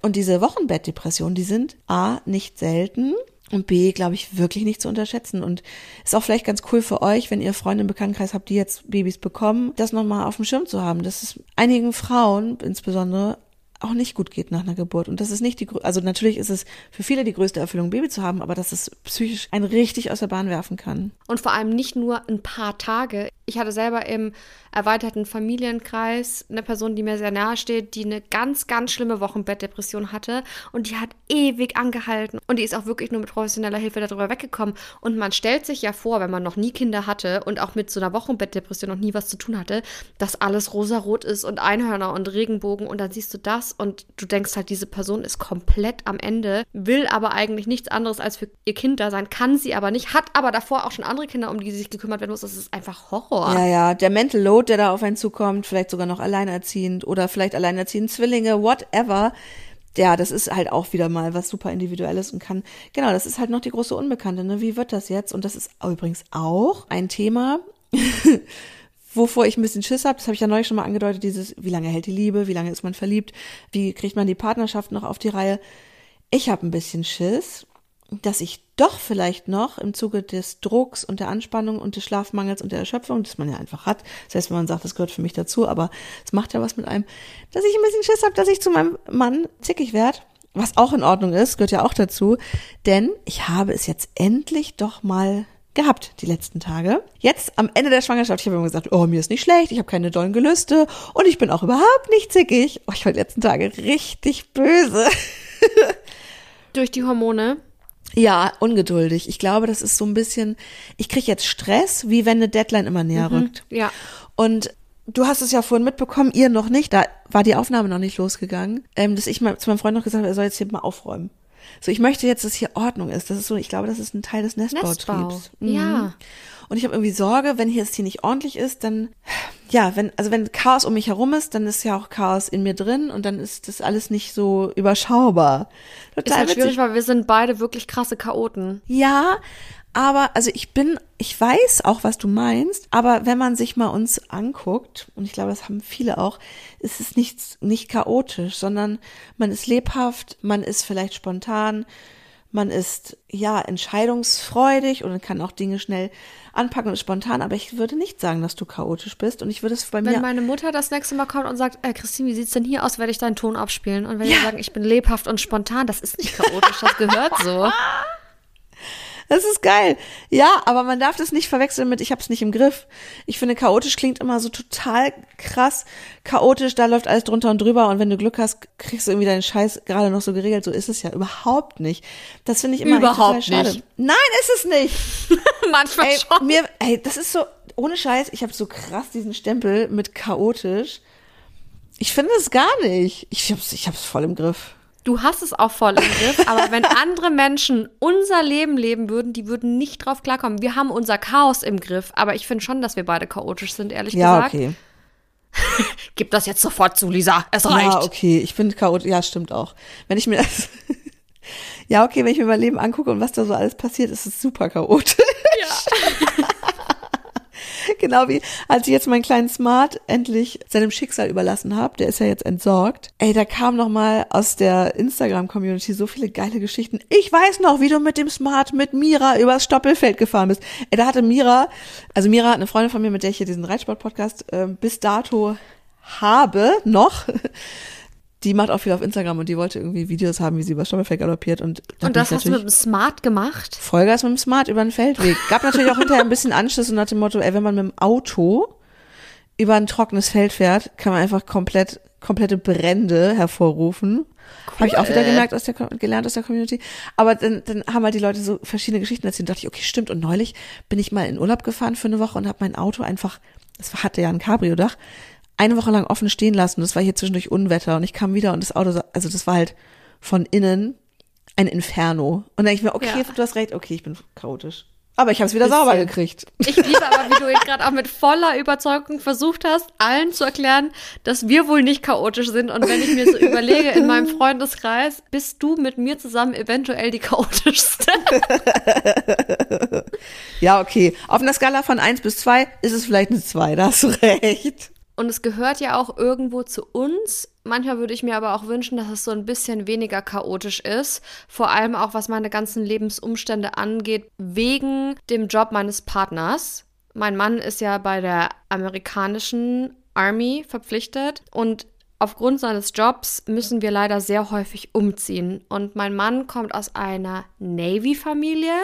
Und diese Wochenbettdepressionen, die sind A, nicht selten. Und B, glaube ich, wirklich nicht zu unterschätzen. Und ist auch vielleicht ganz cool für euch, wenn ihr Freunde im Bekanntenkreis habt, die jetzt Babys bekommen, das nochmal auf dem Schirm zu haben. Das ist einigen Frauen insbesondere auch nicht gut geht nach einer Geburt. Und das ist nicht die, also natürlich ist es für viele die größte Erfüllung, Baby zu haben, aber dass es psychisch einen richtig aus der Bahn werfen kann.
Und vor allem nicht nur ein paar Tage. Ich hatte selber im erweiterten Familienkreis eine Person, die mir sehr nahe steht, die eine ganz, ganz schlimme Wochenbettdepression hatte und die hat ewig angehalten und die ist auch wirklich nur mit professioneller Hilfe darüber weggekommen. Und man stellt sich ja vor, wenn man noch nie Kinder hatte und auch mit so einer Wochenbettdepression noch nie was zu tun hatte, dass alles rosarot ist und Einhörner und Regenbogen und dann siehst du das und du denkst halt, diese Person ist komplett am Ende, will aber eigentlich nichts anderes als für ihr Kind da sein, kann sie aber nicht, hat aber davor auch schon andere Kinder, um die sie sich gekümmert werden muss. Das ist einfach Horror.
Ja, ja, der Mental Load der da auf einen zukommt, vielleicht sogar noch alleinerziehend oder vielleicht alleinerziehend Zwillinge, whatever. Ja, das ist halt auch wieder mal was super Individuelles und kann, genau, das ist halt noch die große Unbekannte, ne? Wie wird das jetzt? Und das ist übrigens auch ein Thema, wovor ich ein bisschen Schiss habe, das habe ich ja neulich schon mal angedeutet, dieses, wie lange hält die Liebe, wie lange ist man verliebt, wie kriegt man die Partnerschaft noch auf die Reihe. Ich habe ein bisschen Schiss, dass ich doch vielleicht noch im Zuge des Drucks und der Anspannung und des Schlafmangels und der Erschöpfung, das man ja einfach hat, heißt, wenn man sagt, das gehört für mich dazu, aber es macht ja was mit einem, dass ich ein bisschen Schiss habe, dass ich zu meinem Mann zickig werde, was auch in Ordnung ist, gehört ja auch dazu, denn ich habe es jetzt endlich doch mal gehabt die letzten Tage. Jetzt am Ende der Schwangerschaft, ich habe immer gesagt, oh, mir ist nicht schlecht, ich habe keine dollen Gelüste und ich bin auch überhaupt nicht zickig. Oh, ich war die letzten Tage richtig böse.
Durch die Hormone?
Ja, ungeduldig. Ich glaube, das ist so ein bisschen, ich kriege jetzt Stress, wie wenn eine Deadline immer näher mhm, rückt.
Ja.
Und du hast es ja vorhin mitbekommen, ihr noch nicht, da war die Aufnahme noch nicht losgegangen, ähm, dass ich mal zu meinem Freund noch gesagt habe, er soll jetzt hier mal aufräumen. So, ich möchte jetzt, dass hier Ordnung ist. Das ist so, ich glaube, das ist ein Teil des Nestbautriebs. Nestbau.
Mhm. Ja.
Und ich habe irgendwie Sorge, wenn hier es hier nicht ordentlich ist, dann ja, wenn also wenn Chaos um mich herum ist, dann ist ja auch Chaos in mir drin und dann ist das alles nicht so überschaubar.
Total ist halt schwierig, weil wir sind beide wirklich krasse Chaoten.
Ja, aber also ich bin, ich weiß auch, was du meinst, aber wenn man sich mal uns anguckt, und ich glaube, das haben viele auch, ist es nicht, nicht chaotisch, sondern man ist lebhaft, man ist vielleicht spontan, man ist ja entscheidungsfreudig und kann auch Dinge schnell anpacken und spontan, aber ich würde nicht sagen, dass du chaotisch bist und ich würde es bei
Wenn
mir
meine Mutter das nächste Mal kommt und sagt, äh, Christine, wie sieht's denn hier aus, werde ich deinen Ton abspielen und wenn
Ja.
sagen, ich bin lebhaft und spontan, das ist nicht chaotisch, das gehört so.
Das ist geil. Ja, aber man darf das nicht verwechseln mit, ich hab's nicht im Griff. Ich finde, chaotisch klingt immer so total krass. Chaotisch, da läuft alles drunter und drüber und wenn du Glück hast, kriegst du irgendwie deinen Scheiß gerade noch so geregelt. So ist es ja überhaupt nicht. Das finde ich immer
Überhaupt
total schade.
nicht.
Nein, ist es nicht.
Manchmal
Ey,
schon.
mir, ey, das ist so, ohne Scheiß, ich habe so krass diesen Stempel mit chaotisch. Ich finde es gar nicht. Ich hab's, ich hab's voll im Griff.
Du hast es auch voll im Griff, aber wenn andere Menschen unser Leben leben würden, die würden nicht drauf klarkommen. Wir haben unser Chaos im Griff, aber ich finde schon, dass wir beide chaotisch sind, ehrlich
Ja,
gesagt.
okay.
Gib das jetzt sofort zu, Lisa. Es reicht.
Ja, okay, ich bin chaotisch. Ja, stimmt auch. Wenn ich mir das. ja, okay, wenn ich mir mein Leben angucke und was da so alles passiert, ist es super chaotisch. genau wie als ich jetzt meinen kleinen Smart endlich seinem Schicksal überlassen habe, der ist ja jetzt entsorgt. Ey, da kam noch mal aus der Instagram Community so viele geile Geschichten. Ich weiß noch, wie du mit dem Smart mit Mira übers Stoppelfeld gefahren bist. Ey, da hatte Mira, also Mira, eine Freundin von mir, mit der ich hier diesen Reitsport Podcast ähm, bis dato habe noch. Die macht auch viel auf Instagram und die wollte irgendwie Videos haben, wie sie über Stoppelfeld galoppiert und
Und das hast du mit dem Smart gemacht?
Vollgas mit dem Smart über den Feldweg. Gab natürlich auch hinterher ein bisschen Anschluss und nach dem Motto, ey, wenn man mit dem Auto über ein trockenes Feld fährt, kann man einfach komplett, komplette Brände hervorrufen. Habe ich auch wieder gemerkt aus der, gelernt aus der Community. Aber dann, dann haben halt die Leute so verschiedene Geschichten erzählt. dachte ich, okay, stimmt. Und neulich bin ich mal in Urlaub gefahren für eine Woche und habe mein Auto einfach, das hatte ja ein Cabrio-Dach, eine Woche lang offen stehen lassen. Das war hier zwischendurch Unwetter und ich kam wieder und das Auto, also das war halt von innen ein Inferno. Und dann denke ich mir, okay,
Ja.
du hast recht, okay, ich bin chaotisch. Aber ich habe es wieder
Bisschen.
sauber gekriegt.
Ich liebe aber, wie du jetzt gerade auch mit voller Überzeugung versucht hast, allen zu erklären, dass wir wohl nicht chaotisch sind. Und wenn ich mir so überlege, in meinem Freundeskreis, bist du mit mir zusammen eventuell die chaotischste.
Ja, okay. Auf einer Skala von eins bis zwei ist es vielleicht eine zwei. da hast du recht.
Und es gehört ja auch irgendwo zu uns. Manchmal würde ich mir aber auch wünschen, dass es so ein bisschen weniger chaotisch ist. Vor allem auch, was meine ganzen Lebensumstände angeht, wegen dem Job meines Partners. Mein Mann ist ja bei der amerikanischen Army verpflichtet und aufgrund seines Jobs müssen wir leider sehr häufig umziehen. Und mein Mann kommt aus einer Navy-Familie.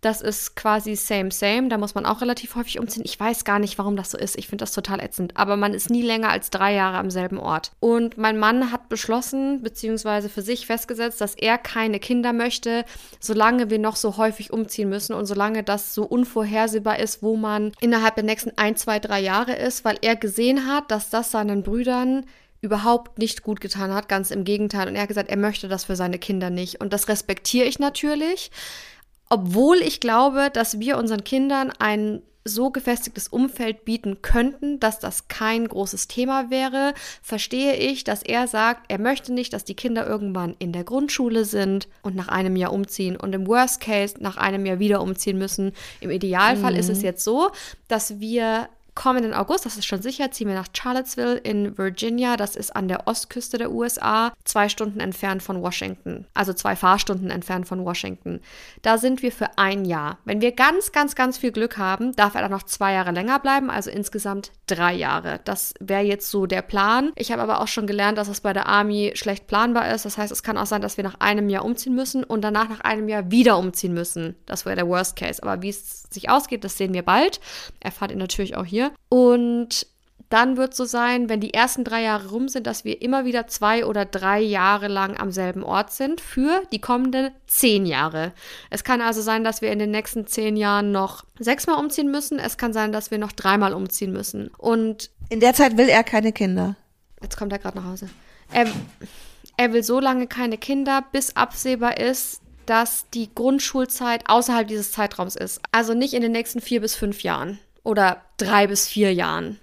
Das ist quasi same, same. Da muss man auch relativ häufig umziehen. Ich weiß gar nicht, warum das so ist. Ich finde das total ätzend. Aber man ist nie länger als drei Jahre am selben Ort. Und mein Mann hat beschlossen, beziehungsweise für sich festgesetzt, dass er keine Kinder möchte, solange wir noch so häufig umziehen müssen und solange das so unvorhersehbar ist, wo man innerhalb der nächsten ein, zwei, drei Jahre ist, weil er gesehen hat, dass das seinen Brüdern überhaupt nicht gut getan hat, ganz im Gegenteil. Und er hat gesagt, er möchte das für seine Kinder nicht. Und das respektiere ich natürlich obwohl ich glaube, dass wir unseren Kindern ein so gefestigtes Umfeld bieten könnten, dass das kein großes Thema wäre, verstehe ich, dass er sagt, er möchte nicht, dass die Kinder irgendwann in der Grundschule sind und nach einem Jahr umziehen und im Worst Case nach einem Jahr wieder umziehen müssen. Im Idealfall ist es jetzt so, dass wir kommenden August, das ist schon sicher, ziehen wir nach Charlottesville in Virginia. Das ist an der Ostküste der USA, zwei Stunden entfernt von Washington. Also zwei Fahrstunden entfernt von Washington. Da sind wir für ein Jahr. Wenn wir ganz, ganz, ganz viel Glück haben, darf er dann noch zwei Jahre länger bleiben, also insgesamt drei Jahre. Das wäre jetzt so der Plan. Ich habe aber auch schon gelernt, dass es bei der Army schlecht planbar ist. Das heißt, es kann auch sein, dass wir nach einem Jahr umziehen müssen und danach nach einem Jahr wieder umziehen müssen. Das wäre der Worst Case. Aber wie es sich ausgeht, das sehen wir bald. Erfahrt ihr natürlich auch hier. Und dann wird es so sein, wenn die ersten drei Jahre rum sind, dass wir immer wieder zwei oder drei Jahre lang am selben Ort sind für die kommenden zehn Jahre. Es kann also sein, dass wir in den nächsten zehn Jahren noch sechsmal umziehen müssen. Es kann sein, dass wir noch dreimal umziehen müssen. Und
In der Zeit will er keine Kinder.
jetzt kommt er gerade nach Hause. Er, er will so lange keine Kinder, bis absehbar ist, dass die Grundschulzeit außerhalb dieses Zeitraums ist. Also nicht in den nächsten vier bis fünf Jahren oder drei bis vier Jahren.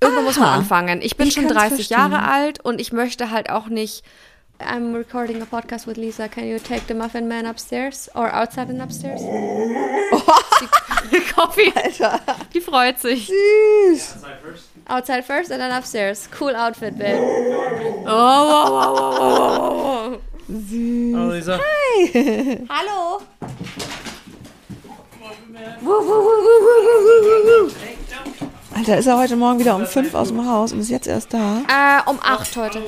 Irgendwo muss man
Aha.
anfangen. Ich bin
Ich
schon
kann's
30
verstehen.
Jahre alt und ich möchte halt auch nicht. I'm recording a podcast with Lisa. Can you take the Muffin Man upstairs or outside and upstairs? Die Coffee.
Alter.
Die freut sich.
Süß.
Outside first and then upstairs. Cool outfit, babe. Oh, wow, wow, wow, wow, wow, wow.
Süß.
Hallo Lisa.
Hi.
Hallo.
Alter, ist er heute Morgen wieder um fünf aus dem Haus und ist jetzt erst da?
Äh, um acht heute.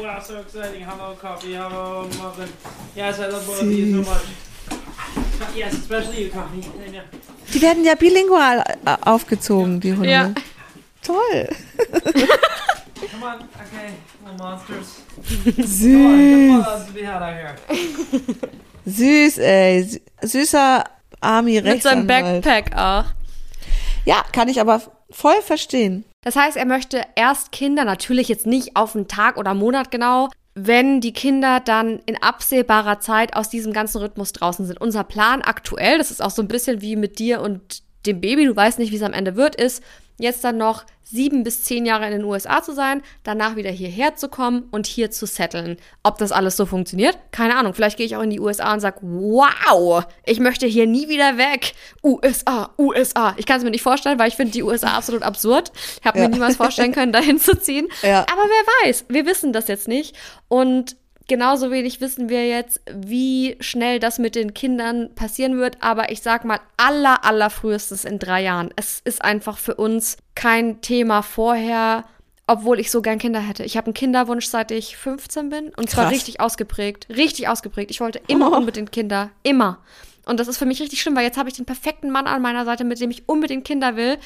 Yeah.
Die werden ja bilingual äh, aufgezogen, die Hunde.
Ja.
Toll.
Come on. Okay, little monsters.
Süß. Süß, ey. Sü- Süßer Army
Mit seinem. Backpack auch.
Ja, kann ich aber voll verstehen.
Das heißt, er möchte erst Kinder, natürlich jetzt nicht auf einen Tag oder Monat genau, wenn die Kinder dann in absehbarer Zeit aus diesem ganzen Rhythmus draußen sind. Unser Plan aktuell, das ist auch so ein bisschen wie mit dir und dem Baby, du weißt nicht, wie es am Ende wird, ist, jetzt dann noch sieben bis zehn Jahre in den USA zu sein, danach wieder hierher zu kommen und hier zu setteln. Ob das alles so funktioniert? Keine Ahnung. Vielleicht gehe ich auch in die USA und sage, wow, ich möchte hier nie wieder weg. USA, USA. Ich kann es mir nicht vorstellen, weil ich finde die USA absolut absurd. Ich habe
Ja.
mir niemals vorstellen können, dahin zu ziehen.
Ja.
Aber wer weiß, wir wissen das jetzt nicht. Und genauso wenig wissen wir jetzt, wie schnell das mit den Kindern passieren wird. Aber ich sag mal, aller, aller frühestes in drei Jahren. Es ist einfach für uns kein Thema vorher, obwohl ich so gern Kinder hätte. Ich habe einen Kinderwunsch, seit ich 15 bin. Und zwar
Krass.
richtig ausgeprägt. Richtig ausgeprägt. Ich wollte immer
Oh.
unbedingt Kinder. Immer. Und das ist für mich richtig schlimm, weil jetzt habe ich den perfekten Mann an meiner Seite, mit dem ich unbedingt Kinder will.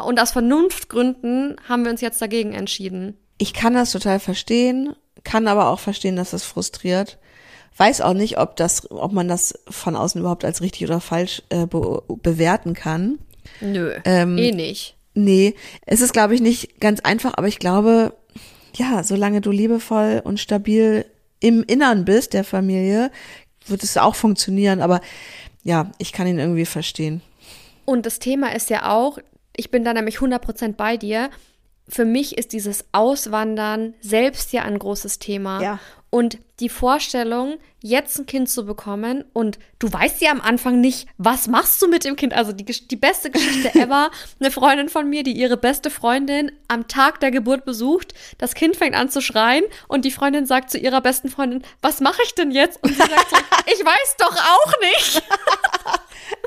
Und aus Vernunftgründen haben wir uns jetzt dagegen entschieden.
Ich kann das total verstehen, kann aber auch verstehen, dass das frustriert. Weiß auch nicht, ob das, ob man das von außen überhaupt als richtig oder falsch äh, be bewerten kann.
Nö,
Ähm,
eh nicht.
Nee, es ist, glaube ich, nicht ganz einfach, aber ich glaube, ja, solange du liebevoll und stabil im Innern bist der Familie, wird es auch funktionieren. Aber ja, ich kann ihn irgendwie verstehen.
Und das Thema ist ja auch, ich bin da nämlich 100% bei dir. Für mich ist dieses Auswandern selbst ja ein großes Thema.
Ja.
Und die Vorstellung, jetzt ein Kind zu bekommen und du weißt ja am Anfang nicht, was machst du mit dem Kind? Also die, die beste Geschichte ever. Eine Freundin von mir, die ihre beste Freundin am Tag der Geburt besucht, das Kind fängt an zu schreien und die Freundin sagt zu ihrer besten Freundin, was mache ich denn jetzt? Und sie sagt so, ich weiß doch auch nicht.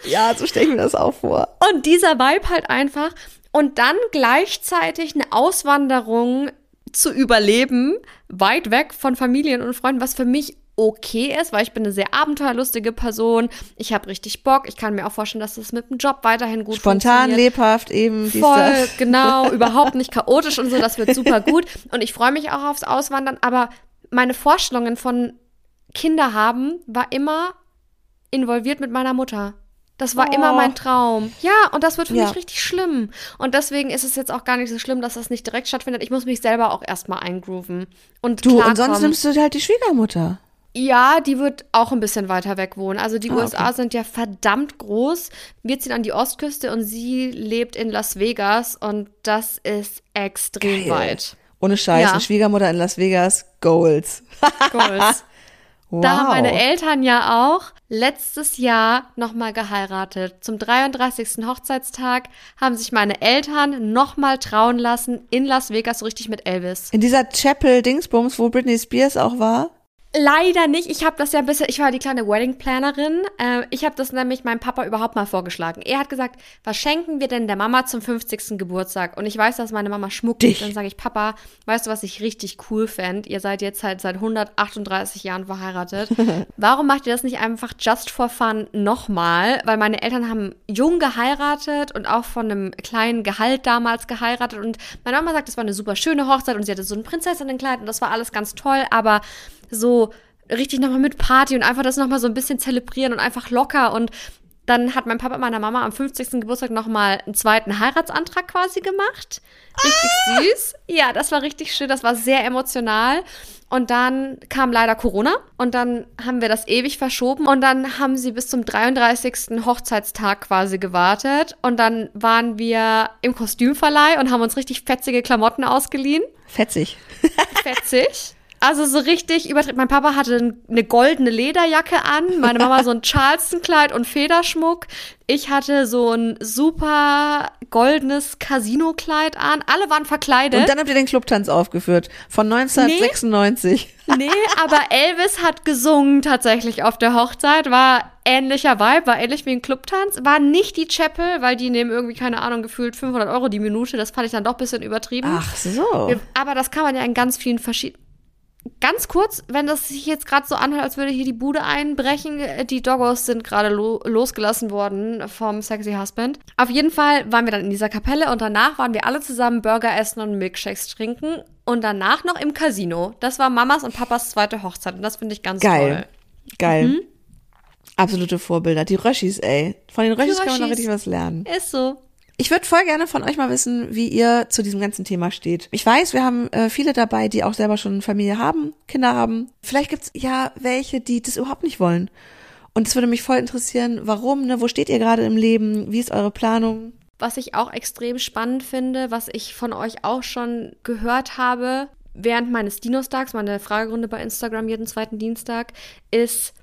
Ja, so stelle ich mir das auch vor.
Und dieser Vibe halt einfach. Und dann gleichzeitig eine Auswanderung zu überleben, weit weg von Familien und Freunden, was für mich okay ist, weil ich bin eine sehr abenteuerlustige Person. Ich habe richtig Bock. Ich kann mir auch vorstellen, dass das mit dem Job weiterhin gut
Spontan,
funktioniert.
lebhaft, eben.
Voll, genau, überhaupt nicht chaotisch und so, das wird super gut. Und ich freue mich auch aufs Auswandern, aber meine Vorstellungen von Kinder haben war immer involviert mit meiner Mutter. Das war
Oh.
immer mein Traum. Ja, und das wird für
Ja.
mich richtig schlimm. Und deswegen ist es jetzt auch gar nicht so schlimm, dass das nicht direkt stattfindet. Ich muss mich selber auch erstmal eingrooven. Und
Du, und sonst nimmst du halt die Schwiegermutter.
Ja, die wird auch ein bisschen weiter weg wohnen. Also die
Ah,
USA
okay.
sind ja verdammt groß. Wir ziehen an die Ostküste und sie lebt in Las Vegas und das ist extrem
Geil.
weit.
Ohne Scheiß,
Ja.
eine Schwiegermutter in Las Vegas, Goals.
Goals.
Wow.
Da haben meine Eltern ja auch letztes Jahr nochmal geheiratet. Zum 33. Hochzeitstag haben sich meine Eltern nochmal trauen lassen in Las Vegas, so richtig mit Elvis.
In dieser Chapel Dingsbums, wo Britney Spears auch war.
Leider nicht. Ich habe das ja ein bisschen, ich war die kleine Wedding Plannerin. Äh, ich habe das nämlich meinem Papa überhaupt mal vorgeschlagen. Er hat gesagt, was schenken wir denn der Mama zum 50. Geburtstag? Und ich weiß, dass meine Mama Schmuck
Dich.
Dann sage ich, Papa, weißt du, was ich richtig cool fände? Ihr seid jetzt halt seit 138 Jahren verheiratet. Warum macht ihr das nicht einfach just for fun nochmal? Weil meine Eltern haben jung geheiratet und auch von einem kleinen Gehalt damals geheiratet. Und meine Mama sagt, das war eine super schöne Hochzeit und sie hatte so ein Prinzessinnenkleid und das war alles ganz toll, aber so richtig nochmal mit Party und einfach das nochmal so ein bisschen zelebrieren und einfach locker und dann hat mein Papa meiner Mama am 50. Geburtstag nochmal einen zweiten Heiratsantrag quasi gemacht. Richtig süß. Ja, das war richtig schön. Das war sehr emotional. Und dann kam leider Corona und dann haben wir das ewig verschoben und dann haben sie bis zum 33. Hochzeitstag quasi gewartet und dann waren wir im Kostümverleih und haben uns richtig fetzige Klamotten ausgeliehen.
Fetzig.
Fetzig. Also so richtig übertrieben. Mein Papa hatte eine goldene Lederjacke an, meine Mama so ein Charleston-Kleid und Federschmuck. Ich hatte so ein super goldenes Casino-Kleid an. Alle waren verkleidet.
Und dann habt ihr den Clubtanz aufgeführt von 1996.
Nee, nee aber Elvis hat gesungen tatsächlich auf der Hochzeit. War ähnlicher Vibe, war ähnlich wie ein Clubtanz. War nicht die Chapel, weil die nehmen irgendwie, keine Ahnung, gefühlt 500 Euro die Minute. Das fand ich dann doch ein bisschen übertrieben.
Ach so.
Aber das kann man ja in ganz vielen verschiedenen Ganz kurz, wenn das sich jetzt gerade so anhört, als würde hier die Bude einbrechen, äh, die Doggos sind gerade lo losgelassen worden vom Sexy Husband. Auf jeden Fall waren wir dann in dieser Kapelle und danach waren wir alle zusammen Burger essen und Milkshakes trinken und danach noch im Casino. Das war Mamas und Papas zweite Hochzeit und das finde ich ganz
Geil.
toll.
Geil. Mhm. Absolute Vorbilder. Die Röschis, ey. Von den Röschis kann man noch richtig was lernen.
Ist so.
Ich würde voll gerne von euch mal wissen, wie ihr zu diesem ganzen Thema steht. Ich weiß, wir haben äh, viele dabei, die auch selber schon Familie haben, Kinder haben. Vielleicht gibt's ja welche, die das überhaupt nicht wollen. Und es würde mich voll interessieren, warum, ne? Wo steht ihr gerade im Leben? Wie ist eure Planung?
Was ich auch extrem spannend finde, was ich von euch auch schon gehört habe, während meines Dinostags, meine Fragerunde bei Instagram jeden zweiten Dienstag, ist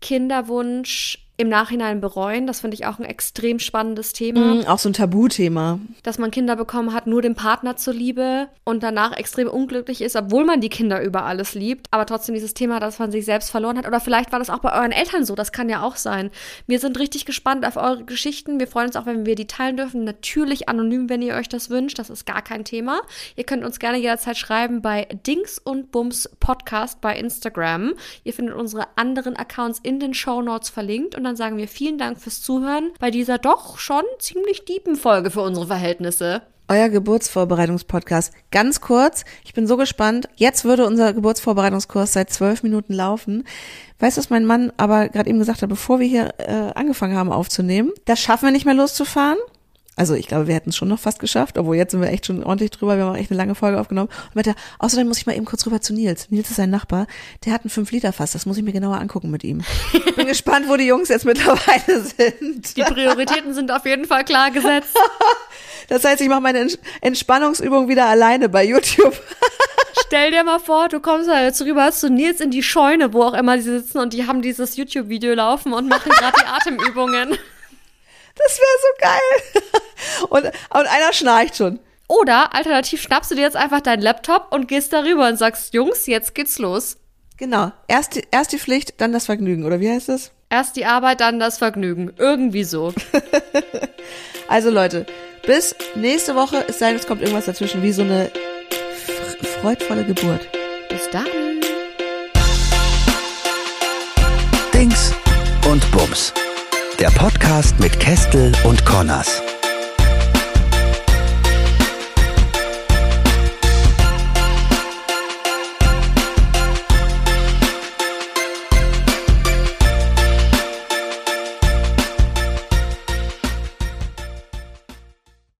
Kinderwunsch im Nachhinein bereuen. Das finde ich auch ein extrem spannendes Thema.
Mm, auch so ein Tabuthema.
Dass man Kinder bekommen hat, nur dem Partner zuliebe und danach extrem unglücklich ist, obwohl man die Kinder über alles liebt. Aber trotzdem dieses Thema, dass man sich selbst verloren hat. Oder vielleicht war das auch bei euren Eltern so. Das kann ja auch sein. Wir sind richtig gespannt auf eure Geschichten. Wir freuen uns auch, wenn wir die teilen dürfen. Natürlich anonym, wenn ihr euch das wünscht. Das ist gar kein Thema. Ihr könnt uns gerne jederzeit schreiben bei Dings und Bums Podcast bei Instagram. Ihr findet unsere anderen Accounts in den Show Notes verlinkt und dann sagen wir vielen Dank fürs Zuhören bei dieser doch schon ziemlich diepen Folge für unsere Verhältnisse.
Euer Geburtsvorbereitungspodcast. Ganz kurz, ich bin so gespannt. Jetzt würde unser Geburtsvorbereitungskurs seit zwölf Minuten laufen. Weißt du, was mein Mann aber gerade eben gesagt hat, bevor wir hier äh, angefangen haben aufzunehmen? Das schaffen wir nicht mehr loszufahren. Also ich glaube, wir hätten es schon noch fast geschafft, obwohl jetzt sind wir echt schon ordentlich drüber. Wir haben auch echt eine lange Folge aufgenommen. Und meinte, außerdem muss ich mal eben kurz rüber zu Nils. Nils ist sein Nachbar. Der hat ein 5-Liter-Fass. Das muss ich mir genauer angucken mit ihm. Bin gespannt, wo die Jungs jetzt mittlerweile sind.
Die Prioritäten sind auf jeden Fall klar gesetzt.
Das heißt, ich mache meine Entspannungsübung wieder alleine bei YouTube.
Stell dir mal vor, du kommst da jetzt rüber zu Nils in die Scheune, wo auch immer die sitzen und die haben dieses YouTube-Video laufen und machen gerade die Atemübungen.
Das wäre so geil. Und, und einer schnarcht schon.
Oder alternativ schnappst du dir jetzt einfach deinen Laptop und gehst darüber und sagst, Jungs, jetzt geht's los.
Genau. Erst die, erst die Pflicht, dann das Vergnügen, oder wie heißt das?
Erst die Arbeit, dann das Vergnügen. Irgendwie so.
also Leute, bis nächste Woche, es sei denn, es kommt irgendwas dazwischen, wie so eine freudvolle Geburt.
Bis dann.
Dings und Bums der Podcast mit Kestel und Connors.